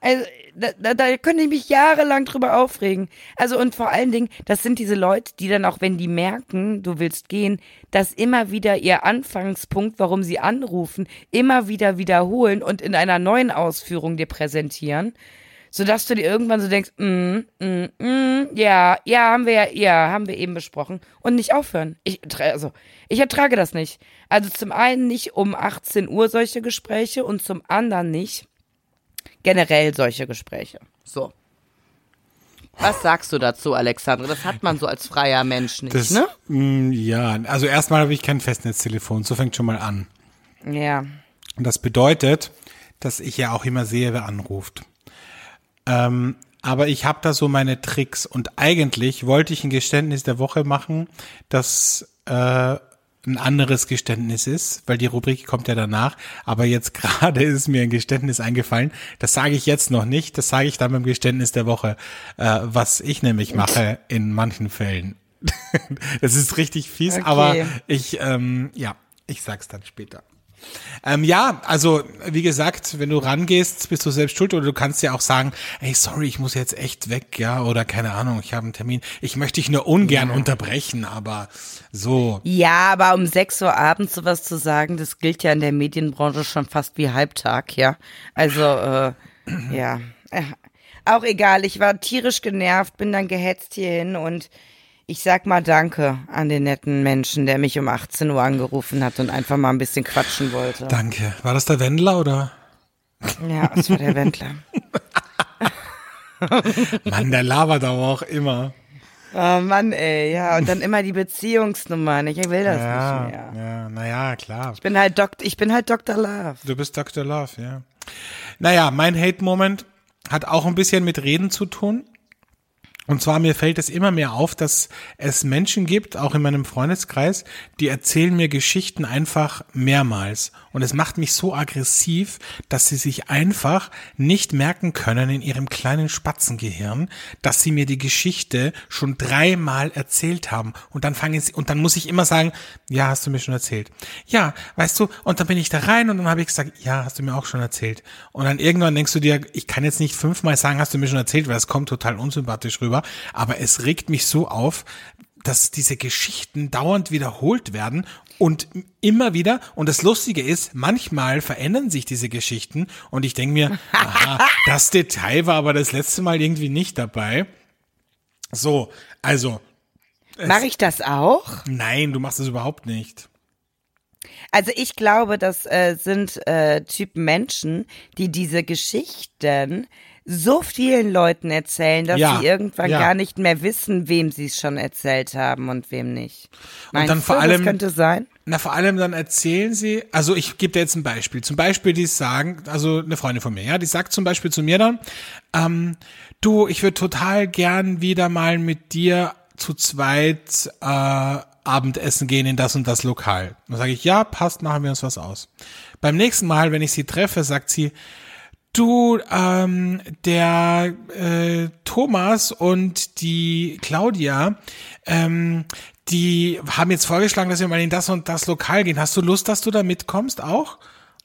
Also, da, da, da könnte ich mich jahrelang drüber aufregen. Also und vor allen Dingen, das sind diese Leute, die dann auch, wenn die merken, du willst gehen, das immer wieder ihr Anfangspunkt, warum sie anrufen, immer wieder wiederholen und in einer neuen Ausführung dir präsentieren, sodass du dir irgendwann so denkst, mm, mm, mm, ja, ja, haben wir ja, ja, haben wir eben besprochen und nicht aufhören. Ich, also, ich ertrage das nicht. Also zum einen nicht um 18 Uhr solche Gespräche und zum anderen nicht generell solche Gespräche. So. Was sagst du dazu, Alexandre? Das hat man so als freier Mensch nicht, Das, ne? mh, ja, also erstmal habe ich kein Festnetztelefon, so fängt schon mal an. Ja. Und das bedeutet, dass ich ja auch immer sehe, wer anruft. Ähm, aber ich habe da so meine Tricks und eigentlich wollte ich ein Geständnis der Woche machen, das äh, ein anderes Geständnis ist, weil die Rubrik kommt ja danach. Aber jetzt gerade ist mir ein Geständnis eingefallen. Das sage ich jetzt noch nicht. Das sage ich dann beim Geständnis der Woche, äh, was ich nämlich mache in manchen Fällen. das ist richtig fies, Okay. aber ich, ähm, ja, ich sag's dann später. Ähm, ja, also wie gesagt, wenn du rangehst, bist du selbst schuld oder du kannst ja auch sagen, ey, sorry, ich muss jetzt echt weg, ja, oder keine Ahnung, ich habe einen Termin. Ich möchte dich nur ungern unterbrechen, aber so. Ja, aber um 6 Uhr abends sowas zu sagen, das gilt ja in der Medienbranche schon fast wie Halbtag, ja. Also, äh, ja. Äh, Auch egal, ich war tierisch genervt, bin dann gehetzt hierhin und ich sag mal Danke an den netten Menschen, der mich um 18 Uhr angerufen hat und einfach mal ein bisschen quatschen wollte. Danke. War das der Wendler oder? Ja, das war der Wendler. Mann, der labert aber auch immer. Oh Mann, ey, ja, und dann immer die Beziehungsnummern. Ich will das Ja, nicht mehr. ja, naja, klar. Ich bin halt Dokt, ich bin halt Dr. Love. Du bist Dr. Love, ja. Naja, mein Hate-Moment hat auch ein bisschen mit Reden zu tun. Und zwar mir fällt es immer mehr auf, dass es Menschen gibt, auch in meinem Freundeskreis, die erzählen mir Geschichten einfach mehrmals. Und es macht mich so aggressiv, dass sie sich einfach nicht merken können in ihrem kleinen Spatzengehirn, dass sie mir die Geschichte schon dreimal erzählt haben. Und dann fangen sie, und dann muss ich immer sagen, ja, hast du mir schon erzählt. Ja, weißt du, und dann bin ich da rein und dann habe ich gesagt, ja, hast du mir auch schon erzählt. Und dann irgendwann denkst du dir, ich kann jetzt nicht fünfmal sagen, hast du mir schon erzählt, weil das kommt total unsympathisch rüber. Aber es regt mich so auf, dass diese Geschichten dauernd wiederholt werden und immer wieder, und das Lustige ist, manchmal verändern sich diese Geschichten und ich denke mir, aha, das Detail war aber das letzte Mal irgendwie nicht dabei. So, also, Mache ich das auch? nein, du machst das überhaupt nicht. Also ich glaube, das äh, sind äh, Typen Menschen, die diese Geschichten so vielen Leuten erzählen, dass Ja, sie irgendwann ja. gar nicht mehr wissen, wem sie es schon erzählt haben und wem nicht. Meinst dann vor du, allem- das könnte sein? Na, vor allem dann erzählen sie, also ich gebe dir jetzt ein Beispiel. Zum Beispiel, die sagen, also eine Freundin von mir, ja, die sagt zum Beispiel zu mir dann, ähm, du, ich würde total gern wieder mal mit dir zu zweit äh, Abendessen gehen in das und das Lokal. Dann sage ich, ja, passt, machen wir uns was aus. Beim nächsten Mal, wenn ich sie treffe, sagt sie, du, ähm, der äh, Thomas und die Claudia, ähm, die haben jetzt vorgeschlagen, dass wir mal in das und das Lokal gehen. Hast du Lust, dass du da mitkommst auch?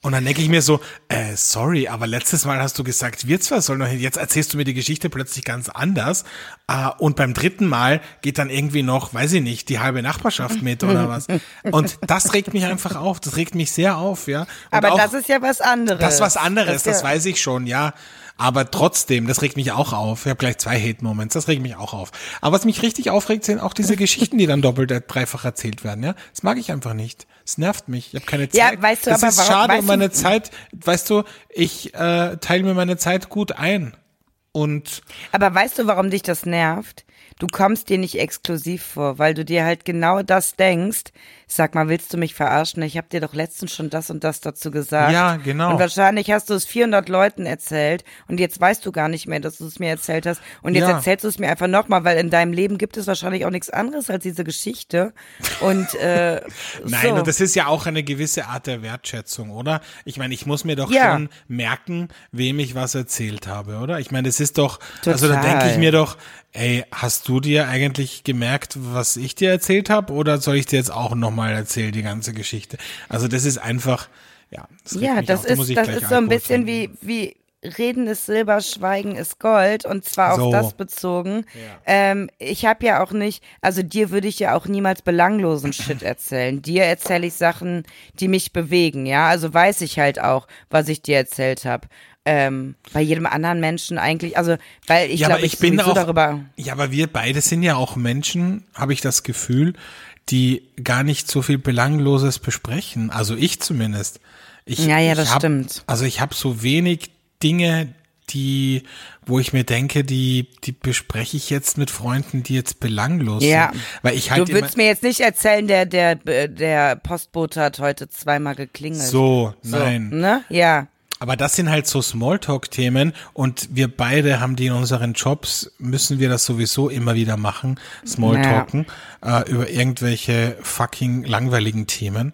Und dann denke ich mir so, äh, sorry, aber letztes Mal hast du gesagt, wir zwei sollen noch hin. Jetzt erzählst du mir die Geschichte plötzlich ganz anders. Äh, und beim dritten Mal geht dann irgendwie noch, weiß ich nicht, die halbe Nachbarschaft mit oder was. Und das regt mich einfach auf. Das regt mich sehr auf, ja. Und Aber auch- das ist ja was anderes. das ist was anderes, das, ja- weiß ich schon, ja. Aber trotzdem, das regt mich auch auf. Ich habe gleich zwei Hate-Moments, das regt mich auch auf. Aber was mich richtig aufregt, sind auch diese Geschichten, die dann doppelt, dreifach erzählt werden, ja. Das mag ich einfach nicht. Es nervt mich. Ich habe keine Ja, Zeit. weißt du, das aber ist warum- schade um meine Zeit. Weißt du, ich äh, teile mir meine Zeit gut ein. Und Aber weißt du, warum dich das nervt? Du kommst dir nicht exklusiv vor, weil du dir halt genau das denkst. Sag mal, willst du mich verarschen? Ich habe dir doch letztens schon das und das dazu gesagt. Ja, genau. Und wahrscheinlich hast du es 400 Leuten erzählt und jetzt weißt du gar nicht mehr, dass du es mir erzählt hast. Und jetzt Ja. erzählst du es mir einfach nochmal, weil in deinem Leben gibt es wahrscheinlich auch nichts anderes als diese Geschichte. Und äh, Nein, so. und das ist ja auch eine gewisse Art der Wertschätzung, oder? Ich meine, ich muss mir doch Ja. schon merken, wem ich was erzählt habe, oder? Ich meine, das ist doch, also da Total. denke ich mir doch, ey, hast du dir eigentlich gemerkt, was ich dir erzählt habe, oder soll ich dir jetzt auch nochmal erzählen, die ganze Geschichte? Also das ist einfach, ja, das Ja, das da ist, ich das ist so ein bisschen wie, wie Reden ist Silber, Schweigen ist Gold und zwar auf So. das bezogen. Ähm, ich habe ja auch nicht, also dir würde ich ja auch niemals belanglosen Shit erzählen. Dir erzähle ich Sachen, die mich bewegen, ja. Also weiß ich halt auch, was ich dir erzählt habe. Ähm, bei jedem anderen Menschen eigentlich, also weil ich ja, glaube, ich, ich bin auch, darüber. ja, aber wir beide sind ja auch Menschen, habe ich das Gefühl, die gar nicht so viel Belangloses besprechen. Also ich zumindest. Ich, Ja, ja, das hab, stimmt. Also ich habe so wenig Dinge, die, wo ich mir denke, die, die bespreche ich jetzt mit Freunden, die jetzt belanglos Ja. sind. Weil ich halt du würdest mir jetzt nicht erzählen, der, der, der Postbote hat heute zweimal geklingelt. so, So, nein. Ne? Ja. Aber das sind halt so Smalltalk-Themen und wir beide haben die in unseren Jobs, müssen wir das sowieso immer wieder machen, Smalltalken, äh, über irgendwelche fucking langweiligen Themen.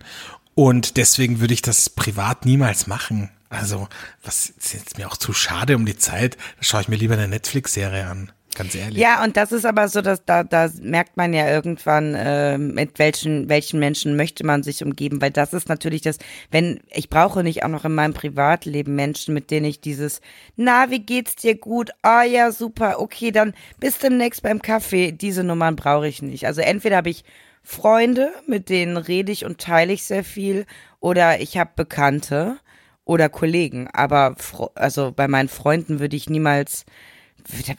Und deswegen würde ich das privat niemals machen. Also, was ist jetzt mir auch zu schade um die Zeit, da schaue ich mir lieber eine Netflix-Serie an. Ganz ehrlich. Ja, und das ist aber so, dass da, da merkt man ja irgendwann, äh, mit welchen, welchen Menschen möchte man sich umgeben, weil das ist natürlich das, wenn, ich brauche nicht auch noch in meinem Privatleben Menschen, mit denen ich dieses, na, wie geht's dir gut? Ah ja, super, okay, dann bis demnächst beim Kaffee. Diese Nummern brauche ich nicht. Also entweder habe ich Freunde, mit denen rede ich und teile ich sehr viel, oder ich habe Bekannte oder Kollegen. Aber also bei meinen Freunden würde ich niemals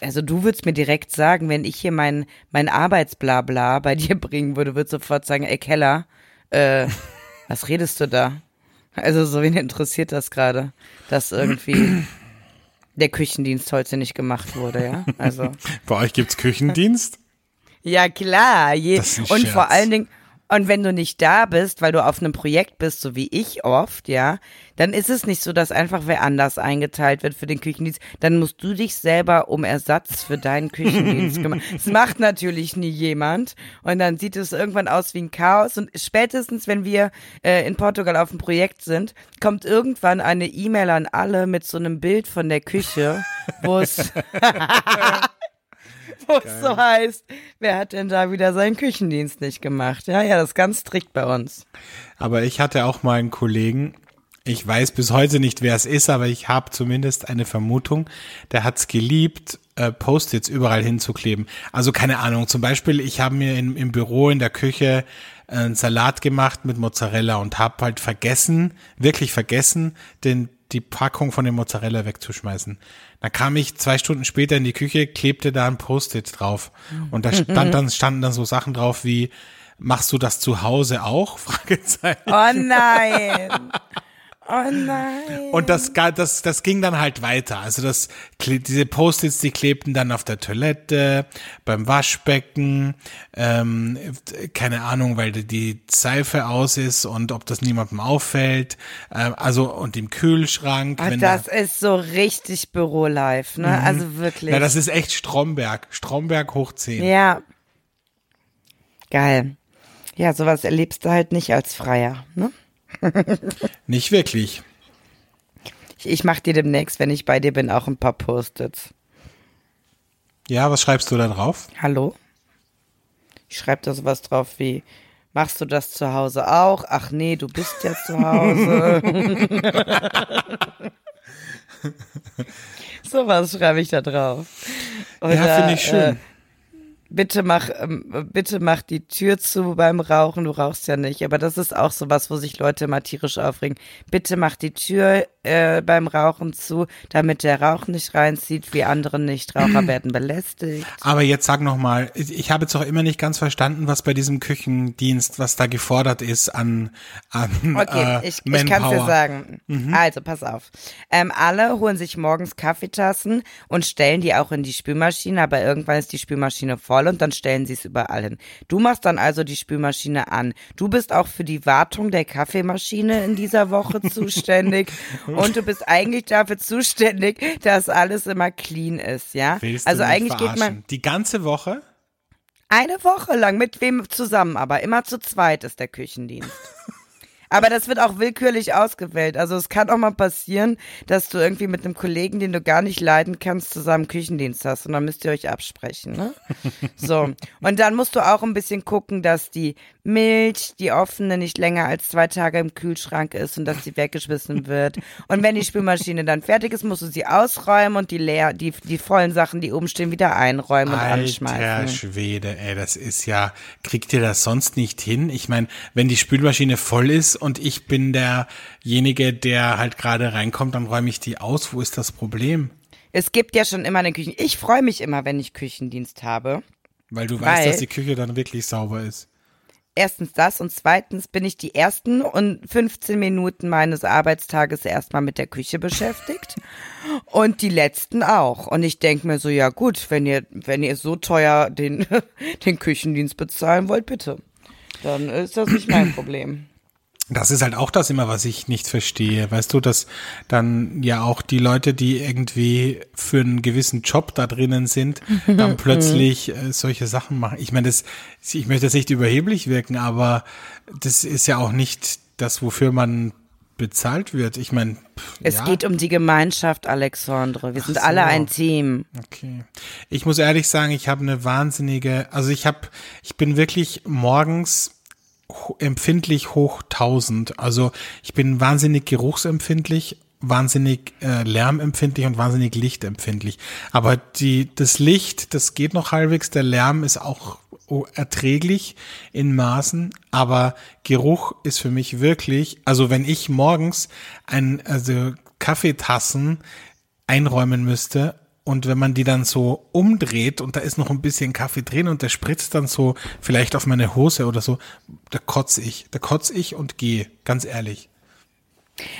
also du würdest mir direkt sagen, wenn ich hier mein, mein Arbeitsblabla bei dir bringen würde, würdest du sofort sagen, ey Keller, äh, was redest du da? Also so wen interessiert das gerade, dass irgendwie der Küchendienst heute nicht gemacht wurde, ja? Also Bei euch gibt's Küchendienst? ja klar, je, und Scherz. vor allen Dingen und wenn du nicht da bist, weil du auf einem Projekt bist, so wie ich oft, ja, dann ist es nicht so, dass einfach wer anders eingeteilt wird für den Küchendienst. Dann musst du dich selber um Ersatz für deinen Küchendienst kümmern. Das macht natürlich nie jemand. Und dann sieht es irgendwann aus wie ein Chaos. Und spätestens, wenn wir äh, in Portugal auf dem Projekt sind, kommt irgendwann eine E-Mail an alle mit so einem Bild von der Küche, wo es wo es so heißt, wer hat denn da wieder seinen Küchendienst nicht gemacht? Ja, ja, das ist ganz strikt bei uns. Aber ich hatte auch mal einen Kollegen, ich weiß bis heute nicht, wer es ist, aber ich habe zumindest eine Vermutung, der hat's geliebt, äh, Post-its überall hinzukleben. Also keine Ahnung, zum Beispiel, ich habe mir in, im Büro in der Küche einen Salat gemacht mit Mozzarella und habe halt vergessen, wirklich vergessen, den die Packung von dem Mozzarella wegzuschmeißen. Da kam ich zwei Stunden später in die Küche, klebte da ein Post-it drauf. Und da stand dann, standen dann so Sachen drauf wie, machst du das zu Hause auch? Fragezeichen. Oh nein. Oh nein. Und das, das, das ging dann halt weiter. Also das, diese Post-its, die klebten dann auf der Toilette, beim Waschbecken, ähm, keine Ahnung, weil die- Seife aus ist und ob das niemandem auffällt. Ähm, also und im Kühlschrank. Ach, das da, ist so richtig Bürolife, ne? Also wirklich. na, das ist echt Stromberg. Stromberg hoch 10. ja. Geil. Ja, sowas erlebst du halt nicht als Freier, ne? Nicht wirklich. Ich, ich mach dir demnächst, wenn ich bei dir bin, auch ein paar Post-its. Ja, was schreibst du da drauf? Hallo? Ich schreibe da sowas drauf wie, machst du das zu Hause auch? Ach nee, du bist ja zu Hause. sowas schreibe ich da drauf. Oder, ja, finde ich schön. Äh, bitte mach, ähm, bitte mach die Tür zu beim Rauchen. Du rauchst ja nicht. Aber das ist auch sowas, wo sich Leute immer tierisch aufregen. Bitte mach die Tür äh, beim Rauchen zu, damit der Rauch nicht reinzieht, wie andere Nichtraucher werden belästigt. Aber jetzt sag noch mal, ich habe jetzt auch immer nicht ganz verstanden, was bei diesem Küchendienst, was da gefordert ist an, an Okay, äh, ich, ich kann es dir sagen. Mhm. Also, pass auf. Ähm, alle holen sich morgens Kaffeetassen und stellen die auch in die Spülmaschine, aber irgendwann ist die Spülmaschine voll und dann stellen sie es überall hin. Du machst dann also die Spülmaschine an. Du bist auch für die Wartung der Kaffeemaschine in dieser Woche zuständig und du bist eigentlich dafür zuständig, dass alles immer clean ist, ja? Willst also eigentlich geht man verarschen? Die ganze Woche? eine Woche lang mit wem zusammen, aber immer zu zweit ist der Küchendienst. Aber das wird auch willkürlich ausgewählt. Also es kann auch mal passieren, dass du irgendwie mit einem Kollegen, den du gar nicht leiden kannst, zusammen Küchendienst hast und dann müsst ihr euch absprechen, ne? So. Und dann musst du auch ein bisschen gucken, dass die Milch, die offene, nicht länger als zwei Tage im Kühlschrank ist und dass sie weggeschmissen wird. Und wenn die Spülmaschine dann fertig ist, musst du sie ausräumen und die leer, die, die vollen Sachen, die oben stehen, wieder einräumen und Alter anschmeißen. Schwede, ey, das ist ja, kriegt ihr das sonst nicht hin? Ich meine, wenn die Spülmaschine voll ist und ich bin derjenige, der halt gerade reinkommt, dann räume ich die aus. Wo ist das Problem? Es gibt ja schon immer eine Küche. Ich freue mich immer, wenn ich Küchendienst habe. Weil du Weil- weißt, dass die Küche dann wirklich sauber ist. Erstens das und zweitens bin ich die ersten und 15 Minuten meines Arbeitstages erstmal mit der Küche beschäftigt und die letzten auch. Und ich denke mir so, ja gut, wenn ihr, wenn ihr so teuer den, den Küchendienst bezahlen wollt, bitte. Dann ist das nicht mein Problem. Das ist halt auch das immer, was ich nicht verstehe. Weißt du, dass dann ja auch die Leute, die irgendwie für einen gewissen Job da drinnen sind, dann plötzlich äh, solche Sachen machen. Ich meine, das, ich möchte jetzt nicht überheblich wirken, aber das ist ja auch nicht das, wofür man bezahlt wird. Ich meine, Es ja. geht um die Gemeinschaft, Alexandre. Wir sind so. alle ein Team. Okay. Ich muss ehrlich sagen, ich habe eine wahnsinnige, also ich habe, ich bin wirklich morgens empfindlich hoch 1000. Also ich bin wahnsinnig geruchsempfindlich, wahnsinnig äh, lärmempfindlich und wahnsinnig lichtempfindlich. Aber die, das Licht, das geht noch halbwegs, der Lärm ist auch erträglich in Maßen, aber Geruch ist für mich wirklich, also wenn ich morgens ein, also Kaffeetassen einräumen müsste und wenn man die dann so umdreht und da ist noch ein bisschen Kaffee drin und der spritzt dann so vielleicht auf meine Hose oder so, da kotz ich, da kotz ich und gehe, ganz ehrlich.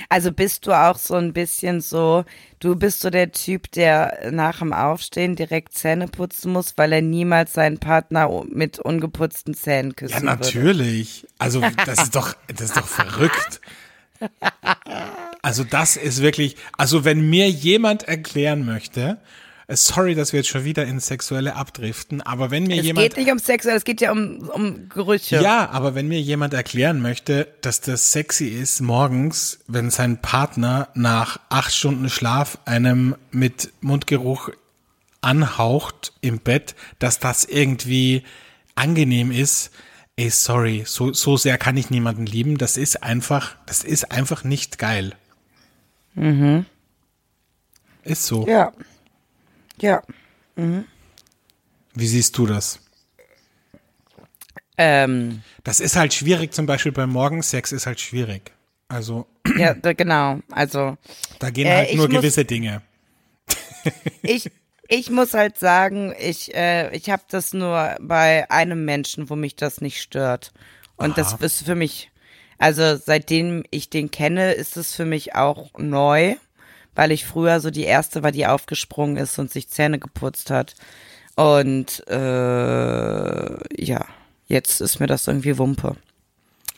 Also bist du auch so ein bisschen so, du bist so der Typ, der nach dem Aufstehen direkt Zähne putzen muss, weil er niemals seinen Partner mit ungeputzten Zähnen küssen Ja, würde. natürlich. Also das ist doch, das ist doch verrückt. Also das ist wirklich, also wenn mir jemand erklären möchte, äh, sorry, dass wir jetzt schon wieder ins Sexuelle abdriften, aber wenn mir Es jemand geht nicht um Sex, es geht ja um, um Gerüche. Ja, aber wenn mir jemand erklären möchte, dass das sexy ist morgens, wenn sein Partner nach acht Stunden Schlaf einem mit Mundgeruch anhaucht im Bett, dass das irgendwie angenehm ist, ey, sorry, so, so sehr kann ich niemanden lieben. Das ist einfach, das ist einfach nicht geil. Mhm. Ist so. Ja. Ja. Wie siehst du das? Ähm, Das ist halt schwierig, zum Beispiel beim Morgensex ist halt schwierig. Also, ja, da- genau. Also da gehen Äh, halt nur muss- gewisse Dinge. ich, ich muss halt sagen, ich, äh, ich habe das nur bei einem Menschen, wo mich das nicht stört. Und das ist für mich, also seitdem ich den kenne, ist es für mich auch neu, weil ich früher so die erste war, die aufgesprungen ist und sich Zähne geputzt hat. Und äh, ja, jetzt ist mir das irgendwie Wumpe.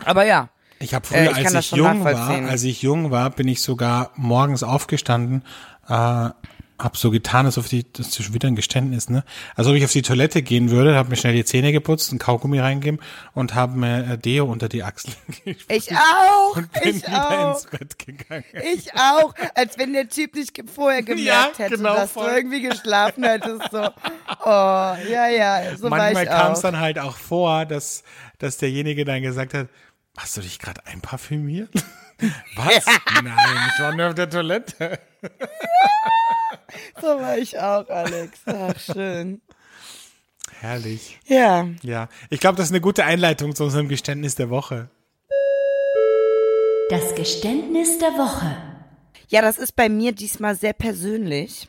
Aber ja, Ich habe früher, Äh, ich als ich jung war, als ich jung war, bin ich sogar morgens aufgestanden, äh, hab so getan, als ob die, das ist schon wieder ein Geständnis, ne? Als ob ich auf die Toilette gehen würde, habe mir schnell die Zähne geputzt, einen Kaugummi reingegeben und habe mir äh, Deo unter die Achseln gespült ich auch, und bin ich wieder auch. ins Bett gegangen. Ich auch, als wenn der Typ nicht vorher gemerkt Ja, hätte, genau, dass voll. du irgendwie geschlafen hättest. So, oh, ja, ja, so Manchmal kam es dann halt auch vor, dass, dass derjenige dann gesagt hat, hast du dich gerade einparfümiert? Was? Nein, ich war nur auf der Toilette. So war ich auch, Alex. Ach, schön. Herrlich. Ja, Ja, ich glaube, das ist eine gute Einleitung zu unserem Geständnis der Woche. Das Geständnis der Woche. Ja, das ist bei mir diesmal sehr persönlich.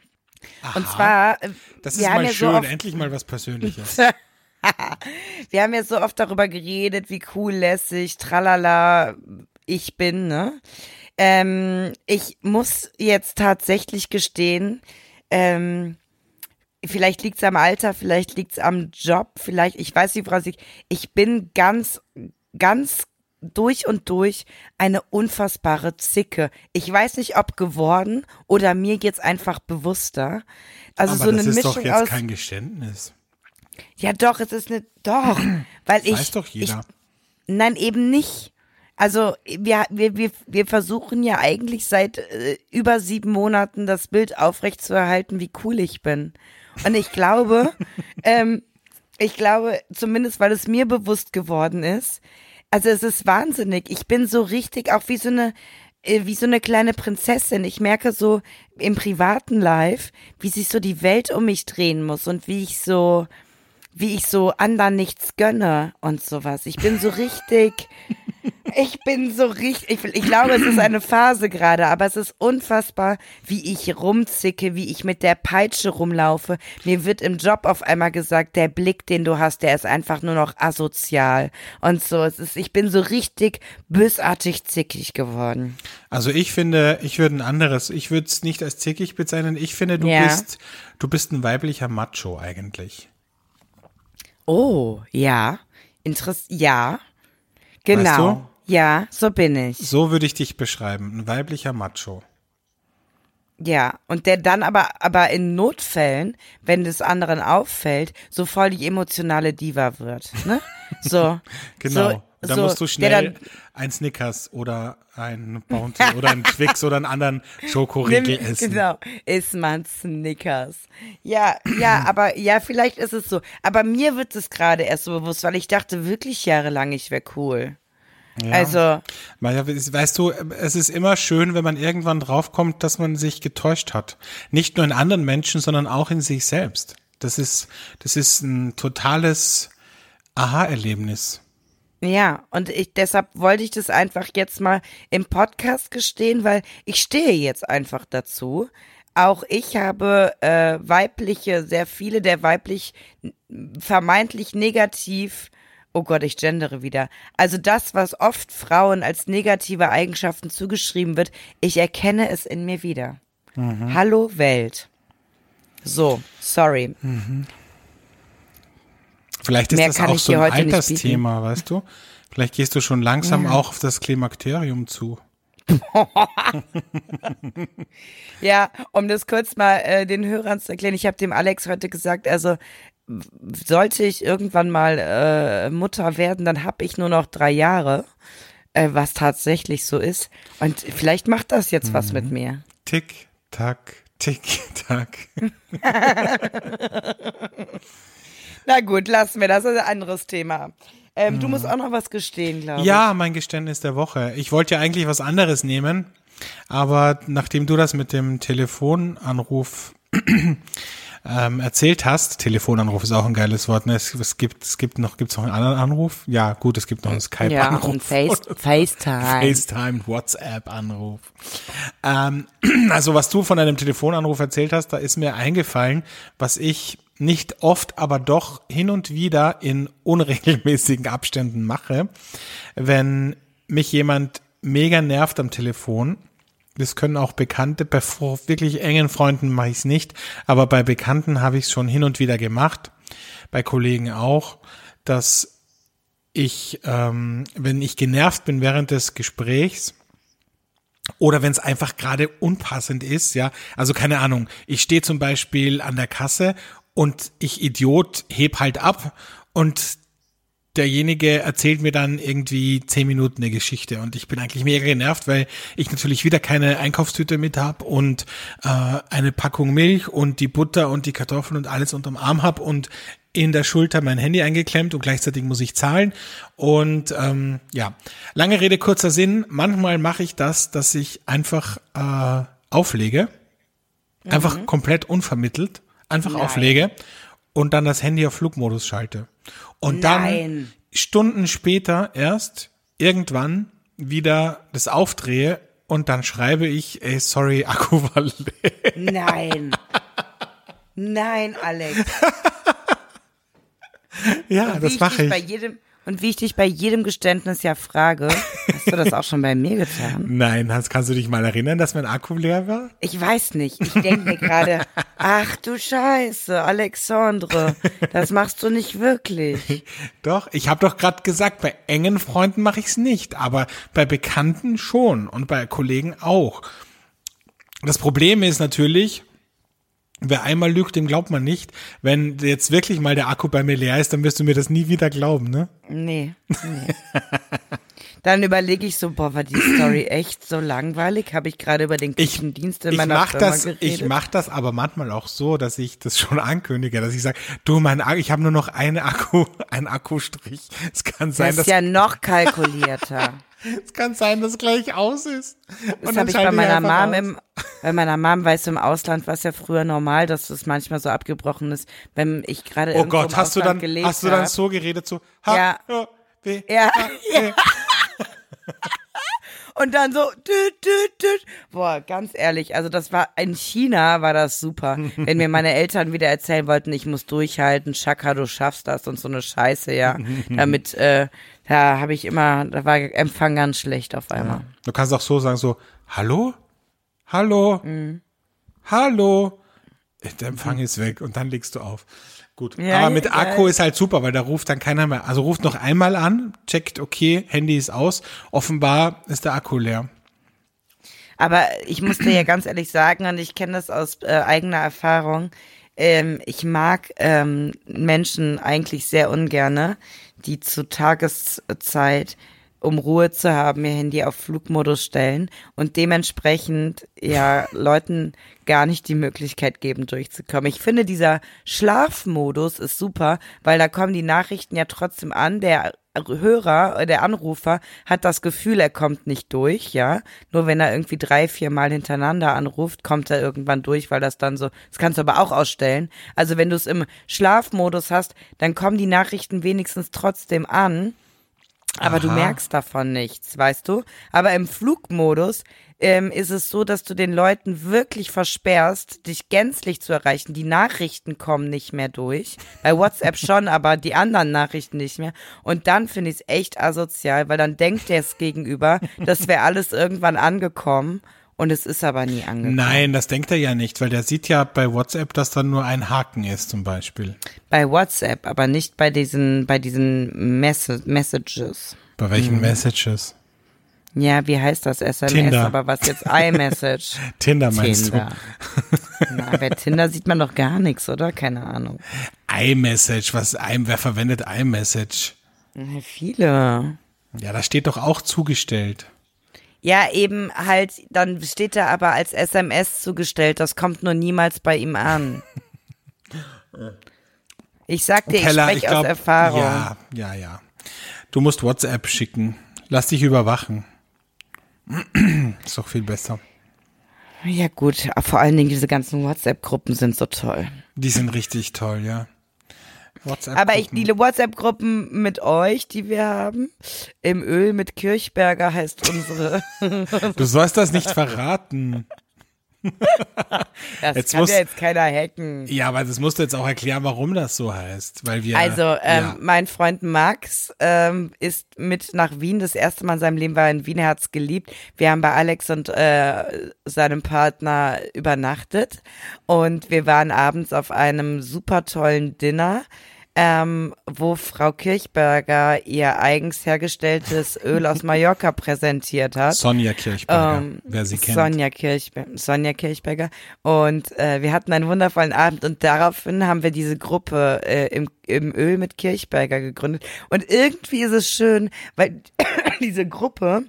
Aha. Und zwar, äh, Das ist mal ja schön, so endlich mal was Persönliches. wir haben ja so oft darüber geredet, wie cool, lässig, tralala ich bin, ne? Ähm, ich muss jetzt tatsächlich gestehen, ähm, vielleicht liegt's am Alter, vielleicht liegt's am Job, vielleicht, ich weiß nicht, woran es liegt. Ich bin ganz, ganz durch und durch eine unfassbare Zicke. Ich weiß nicht, ob geworden oder mir geht's einfach bewusster. Also Aber so eine das ist Mischung doch jetzt aus. kein Geständnis. Ja, doch, es ist eine, doch, weil ich. Weiß doch jeder. Ich, nein, eben nicht. Also wir, wir, wir, wir versuchen ja eigentlich seit äh, über sieben Monaten das Bild aufrechtzuerhalten, wie cool ich bin. Und ich glaube, ähm, ich glaube, zumindest weil es mir bewusst geworden ist, also es ist wahnsinnig. Ich bin so richtig auch wie so eine, äh, wie so eine kleine Prinzessin. Ich merke so im privaten Life, wie sich so die Welt um mich drehen muss und wie ich so, wie ich so anderen nichts gönne und sowas. Ich bin so richtig, ich bin so richtig, ich, ich glaube, es ist eine Phase gerade, aber es ist unfassbar, wie ich rumzicke, wie ich mit der Peitsche rumlaufe. Mir wird im Job auf einmal gesagt, der Blick, den du hast, der ist einfach nur noch asozial und so. Es ist, ich bin so richtig bösartig zickig geworden. Also ich finde, ich würde ein anderes, ich würde es nicht als zickig bezeichnen. Ich finde, du Ja. bist, du bist ein weiblicher Macho eigentlich. Oh, ja. Interess ja. Genau. Weißt du? Ja, so bin ich. So würde ich dich beschreiben. Ein weiblicher Macho. Ja, und der dann aber, aber in Notfällen, wenn des anderen auffällt, so voll die emotionale Diva wird, ne? So. Genau. So, da so, musst du schnell dann- ein Snickers oder ein Bounty oder ein Twix oder einen anderen Schokoriegel Nimm- essen. Genau, isst man Snickers. Ja, ja, aber ja, vielleicht ist es so. Aber mir wird es gerade erst so bewusst, weil ich dachte wirklich jahrelang, ich wäre cool. Ja. Also, weißt du, es ist immer schön, wenn man irgendwann draufkommt, dass man sich getäuscht hat. Nicht nur in anderen Menschen, sondern auch in sich selbst. Das ist, das ist ein totales Aha-Erlebnis. Ja, und ich deshalb wollte ich das einfach jetzt mal im Podcast gestehen, weil ich stehe jetzt einfach dazu. Auch ich habe äh, weibliche, sehr viele der weiblich vermeintlich negativ, oh Gott, ich gendere wieder. Also das, was oft Frauen als negative Eigenschaften zugeschrieben wird, ich erkenne es in mir wieder. Hallo Welt. So, sorry. Vielleicht ist Mehr das auch so ein Altersthema, weißt du? Vielleicht gehst du schon langsam Ja. auch auf das Klimakterium zu. Ja, um das kurz mal äh, den Hörern zu erklären, ich habe dem Alex heute gesagt, also sollte ich irgendwann mal äh, Mutter werden, dann habe ich nur noch drei Jahre, äh, was tatsächlich so ist. Und vielleicht macht das jetzt was mit mir. Tick, tack, tick, tack. Na gut, lassen wir das, das ist ein anderes Thema. Ähm, Du musst auch noch was gestehen, glaube ich. Ja, mein Geständnis der Woche. Ich wollte ja eigentlich was anderes nehmen, aber nachdem du das mit dem Telefonanruf ähm, erzählt hast, Telefonanruf ist auch ein geiles Wort, ne? Es, es gibt, es gibt noch, gibt's noch einen anderen Anruf? Ja, gut, es gibt noch einen Ja, Skype-Anruf. und Face, FaceTime. FaceTime, WhatsApp-Anruf. Ähm, also was du von einem Telefonanruf erzählt hast, da ist mir eingefallen, was ich nicht oft, aber doch hin und wieder in unregelmäßigen Abständen mache, wenn mich jemand mega nervt am Telefon. Das können auch Bekannte, bei wirklich engen Freunden mache ich es nicht, aber bei Bekannten habe ich es schon hin und wieder gemacht, bei Kollegen auch, dass ich, ähm, wenn ich genervt bin während des Gesprächs, oder wenn es einfach gerade unpassend ist, ja, also keine Ahnung, ich stehe zum Beispiel an der Kasse und ich Idiot heb halt ab. Und derjenige erzählt mir dann irgendwie zehn Minuten eine Geschichte. Und ich bin eigentlich mega genervt, weil ich natürlich wieder keine Einkaufstüte mit hab und äh, eine Packung Milch und die Butter und die Kartoffeln und alles unterm Arm hab und in der Schulter mein Handy eingeklemmt und gleichzeitig muss ich zahlen. Und ähm, ja, lange Rede, kurzer Sinn. Manchmal mache ich das, dass ich einfach äh, auflege, einfach komplett unvermittelt, einfach Nein. auflege und dann das Handy auf Flugmodus schalte. Und dann Nein. Stunden später erst irgendwann wieder das aufdrehe und dann schreibe ich, ey, sorry, Akku war leer. Nein. Nein, Alex. Ja, das ich mache dich bei ich. jedem und wie ich dich bei jedem Geständnis ja frage, hast du das auch schon bei mir getan? Nein, Hans, kannst du dich mal erinnern, dass mein Akku leer war? Ich weiß nicht. Ich denke mir gerade, ach du Scheiße, Alexandre, das machst du nicht wirklich. Doch, ich habe doch gerade gesagt, bei engen Freunden mache ich es nicht, aber bei Bekannten schon und bei Kollegen auch. Das Problem ist natürlich, wer einmal lügt, dem glaubt man nicht. Wenn jetzt wirklich mal der Akku bei mir leer ist, dann wirst du mir das nie wieder glauben, ne? Nee, nee. Dann überlege ich so, boah, war die Story echt so langweilig? Habe ich gerade über den Ich, Küchendienst in ich meiner mach Firma das, geredet? ich mach das aber manchmal auch so, dass ich das schon ankündige, dass ich sage, du, mein Akku, ich habe nur noch eine Akku, einen Akkustrich. Es kann sein, das dass ist ja noch kalkulierter. es kann sein, dass gleich aus ist. Das dann habe ich bei meiner Mom aus. im, bei meiner Mom, weißt du, im Ausland war es ja früher normal, dass es manchmal so abgebrochen ist, wenn ich gerade Oh Gott, hast du dann, gelebt hast du dann so geredet, so, ha, Ja. ja, weh, Ja, ha, weh. Und dann so, düt, düt, düt. Boah, ganz ehrlich, also das war, in China war das super. Wenn mir meine Eltern wieder erzählen wollten, ich muss durchhalten, Shaka, du schaffst das und so eine Scheiße, ja. Damit, äh, da habe ich immer, da war Empfang ganz schlecht auf einmal. Du kannst auch so sagen, so, hallo? Hallo? Mhm. Hallo? Der Empfang ist weg und dann legst du auf. Gut. Ja, Aber mit Akku ja. ist halt super, weil da ruft dann keiner mehr. Also ruft noch einmal an, checkt, okay, Handy ist aus. Offenbar ist der Akku leer. Aber ich muss dir ja ganz ehrlich sagen, und ich kenne das aus äh, eigener Erfahrung, ähm, ich mag ähm, Menschen eigentlich sehr ungerne, die zu Tageszeit, um Ruhe zu haben, ihr Handy auf Flugmodus stellen und dementsprechend ja Leuten gar nicht die Möglichkeit geben, durchzukommen. Ich finde, dieser Schlafmodus ist super, weil da kommen die Nachrichten ja trotzdem an. Der Hörer, der Anrufer hat das Gefühl, er kommt nicht durch, ja. Nur wenn er irgendwie drei, vier Mal hintereinander anruft, kommt er irgendwann durch, weil das dann so, das kannst du aber auch ausstellen. Also wenn du es im Schlafmodus hast, dann kommen die Nachrichten wenigstens trotzdem an. Aber du Aha. merkst davon nichts, weißt du? Aber im Flugmodus ähm, ist es so, dass du den Leuten wirklich versperrst, dich gänzlich zu erreichen. Die Nachrichten kommen nicht mehr durch. Bei WhatsApp schon, aber die anderen Nachrichten nicht mehr. Und dann finde ich es echt asozial, weil dann denkt der es gegenüber, das wäre alles irgendwann angekommen. Und es ist aber nie angekommen. Nein, das denkt er ja nicht, weil der sieht ja bei WhatsApp, dass da nur ein Haken ist zum Beispiel. Bei WhatsApp, aber nicht bei diesen, bei diesen Messa Messages. Bei Mhm. welchen Messages? Ja, wie heißt das? SMS, Tinder. aber was jetzt iMessage? Tinder meinst Tinder. Na, bei Tinder sieht man doch gar nichts, oder? Keine Ahnung. du? iMessage, was, ein- wer verwendet iMessage? Viele. Ja, da steht doch auch zugestellt. Ja, eben halt, dann steht da aber als SMS zugestellt, das kommt nur niemals bei ihm an. Ich sag dir, ich Keller, spreche aus Erfahrung. Ja, ja, ja. Du musst WhatsApp schicken. Lass dich überwachen. Ist doch viel besser. Ja gut, vor allen Dingen diese ganzen WhatsApp-Gruppen sind so toll. Die sind richtig toll, ja. WhatsApp. Aber ich, die WhatsApp-Gruppen mit euch, die wir haben, im Öl mit Kirchberger heißt unsere. Du sollst das nicht verraten. Das Jetzt kann muss- ja jetzt keiner hacken. Ja, aber das musst du jetzt auch erklären, warum das so heißt. Weil wir. Also, ähm, ja. mein Freund Max ähm, ist mit nach Wien. Das erste Mal in seinem Leben war er in Wien, er hat's geliebt. Wir haben bei Alex und äh, seinem Partner übernachtet und wir waren abends auf einem super tollen Dinner. Ähm, wo Frau Kirchberger ihr eigens hergestelltes Öl aus Mallorca präsentiert hat. Sonja Kirchberger, Ähm, wer sie kennt. Sonja, Kirchbe Sonja Kirchberger. Und äh, wir hatten einen wundervollen Abend und daraufhin haben wir diese Gruppe äh, im, im Öl mit Kirchberger gegründet. Und irgendwie ist es schön, weil diese Gruppe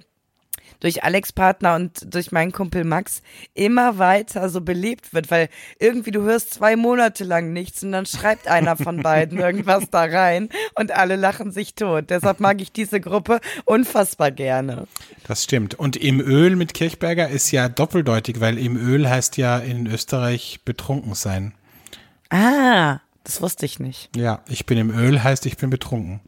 durch Alex Partner und durch meinen Kumpel Max immer weiter so belebt wird, weil irgendwie du hörst zwei Monate lang nichts und dann schreibt einer von beiden irgendwas da rein und alle lachen sich tot. Deshalb mag ich diese Gruppe unfassbar gerne. Das stimmt. Und im Öl mit Kirchberger ist ja doppeldeutig, weil im Öl heißt ja in Österreich betrunken sein. Ah, das wusste ich nicht. Ja, ich bin im Öl heißt, ich bin betrunken.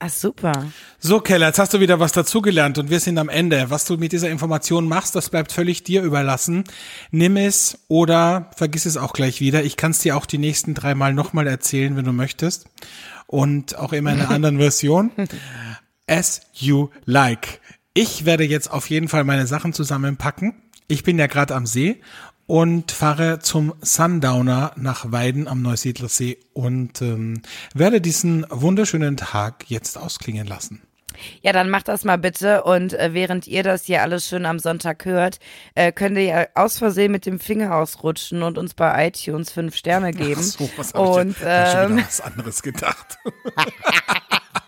Ah, super. So, Keller, jetzt hast du wieder was dazugelernt und wir sind am Ende. Was du mit dieser Information machst, das bleibt völlig dir überlassen. Nimm es oder vergiss es auch gleich wieder. Ich kann es dir auch die nächsten drei Mal nochmal erzählen, wenn du möchtest. Und auch immer in einer anderen Version. As you like. Ich werde jetzt auf jeden Fall meine Sachen zusammenpacken. Ich bin ja gerade am See und fahre zum Sundowner nach Weiden am Neusiedlersee und ähm, werde diesen wunderschönen Tag jetzt ausklingen lassen. Ja, dann macht das mal bitte. Und äh, während ihr das hier alles schön am Sonntag hört, äh, könnt ihr ja aus Versehen mit dem Finger ausrutschen und uns bei iTunes fünf Sterne geben. Ach so, was hab und, ich denn, ähm, schon wieder was anderes gedacht.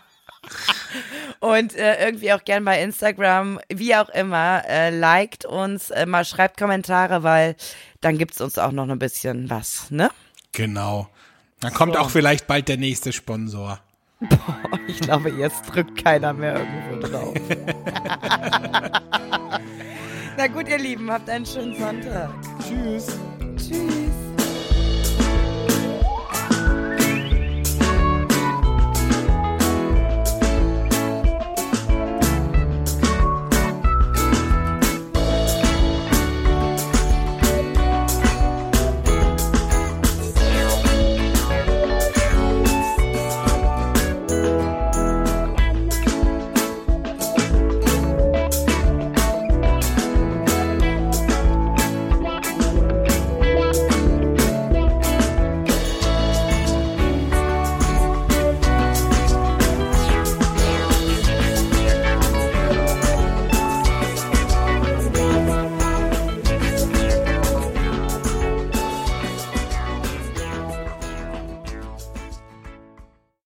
und äh, irgendwie auch gern bei Instagram, wie auch immer, äh, liked uns, äh, mal schreibt Kommentare, weil dann gibt's uns auch noch ein bisschen was, ne? Genau. Dann kommt so. auch vielleicht bald der nächste Sponsor. Boah, ich glaube, jetzt drückt keiner mehr irgendwo drauf. Na gut, ihr Lieben, habt einen schönen Sonntag. Tschüss. Tschüss.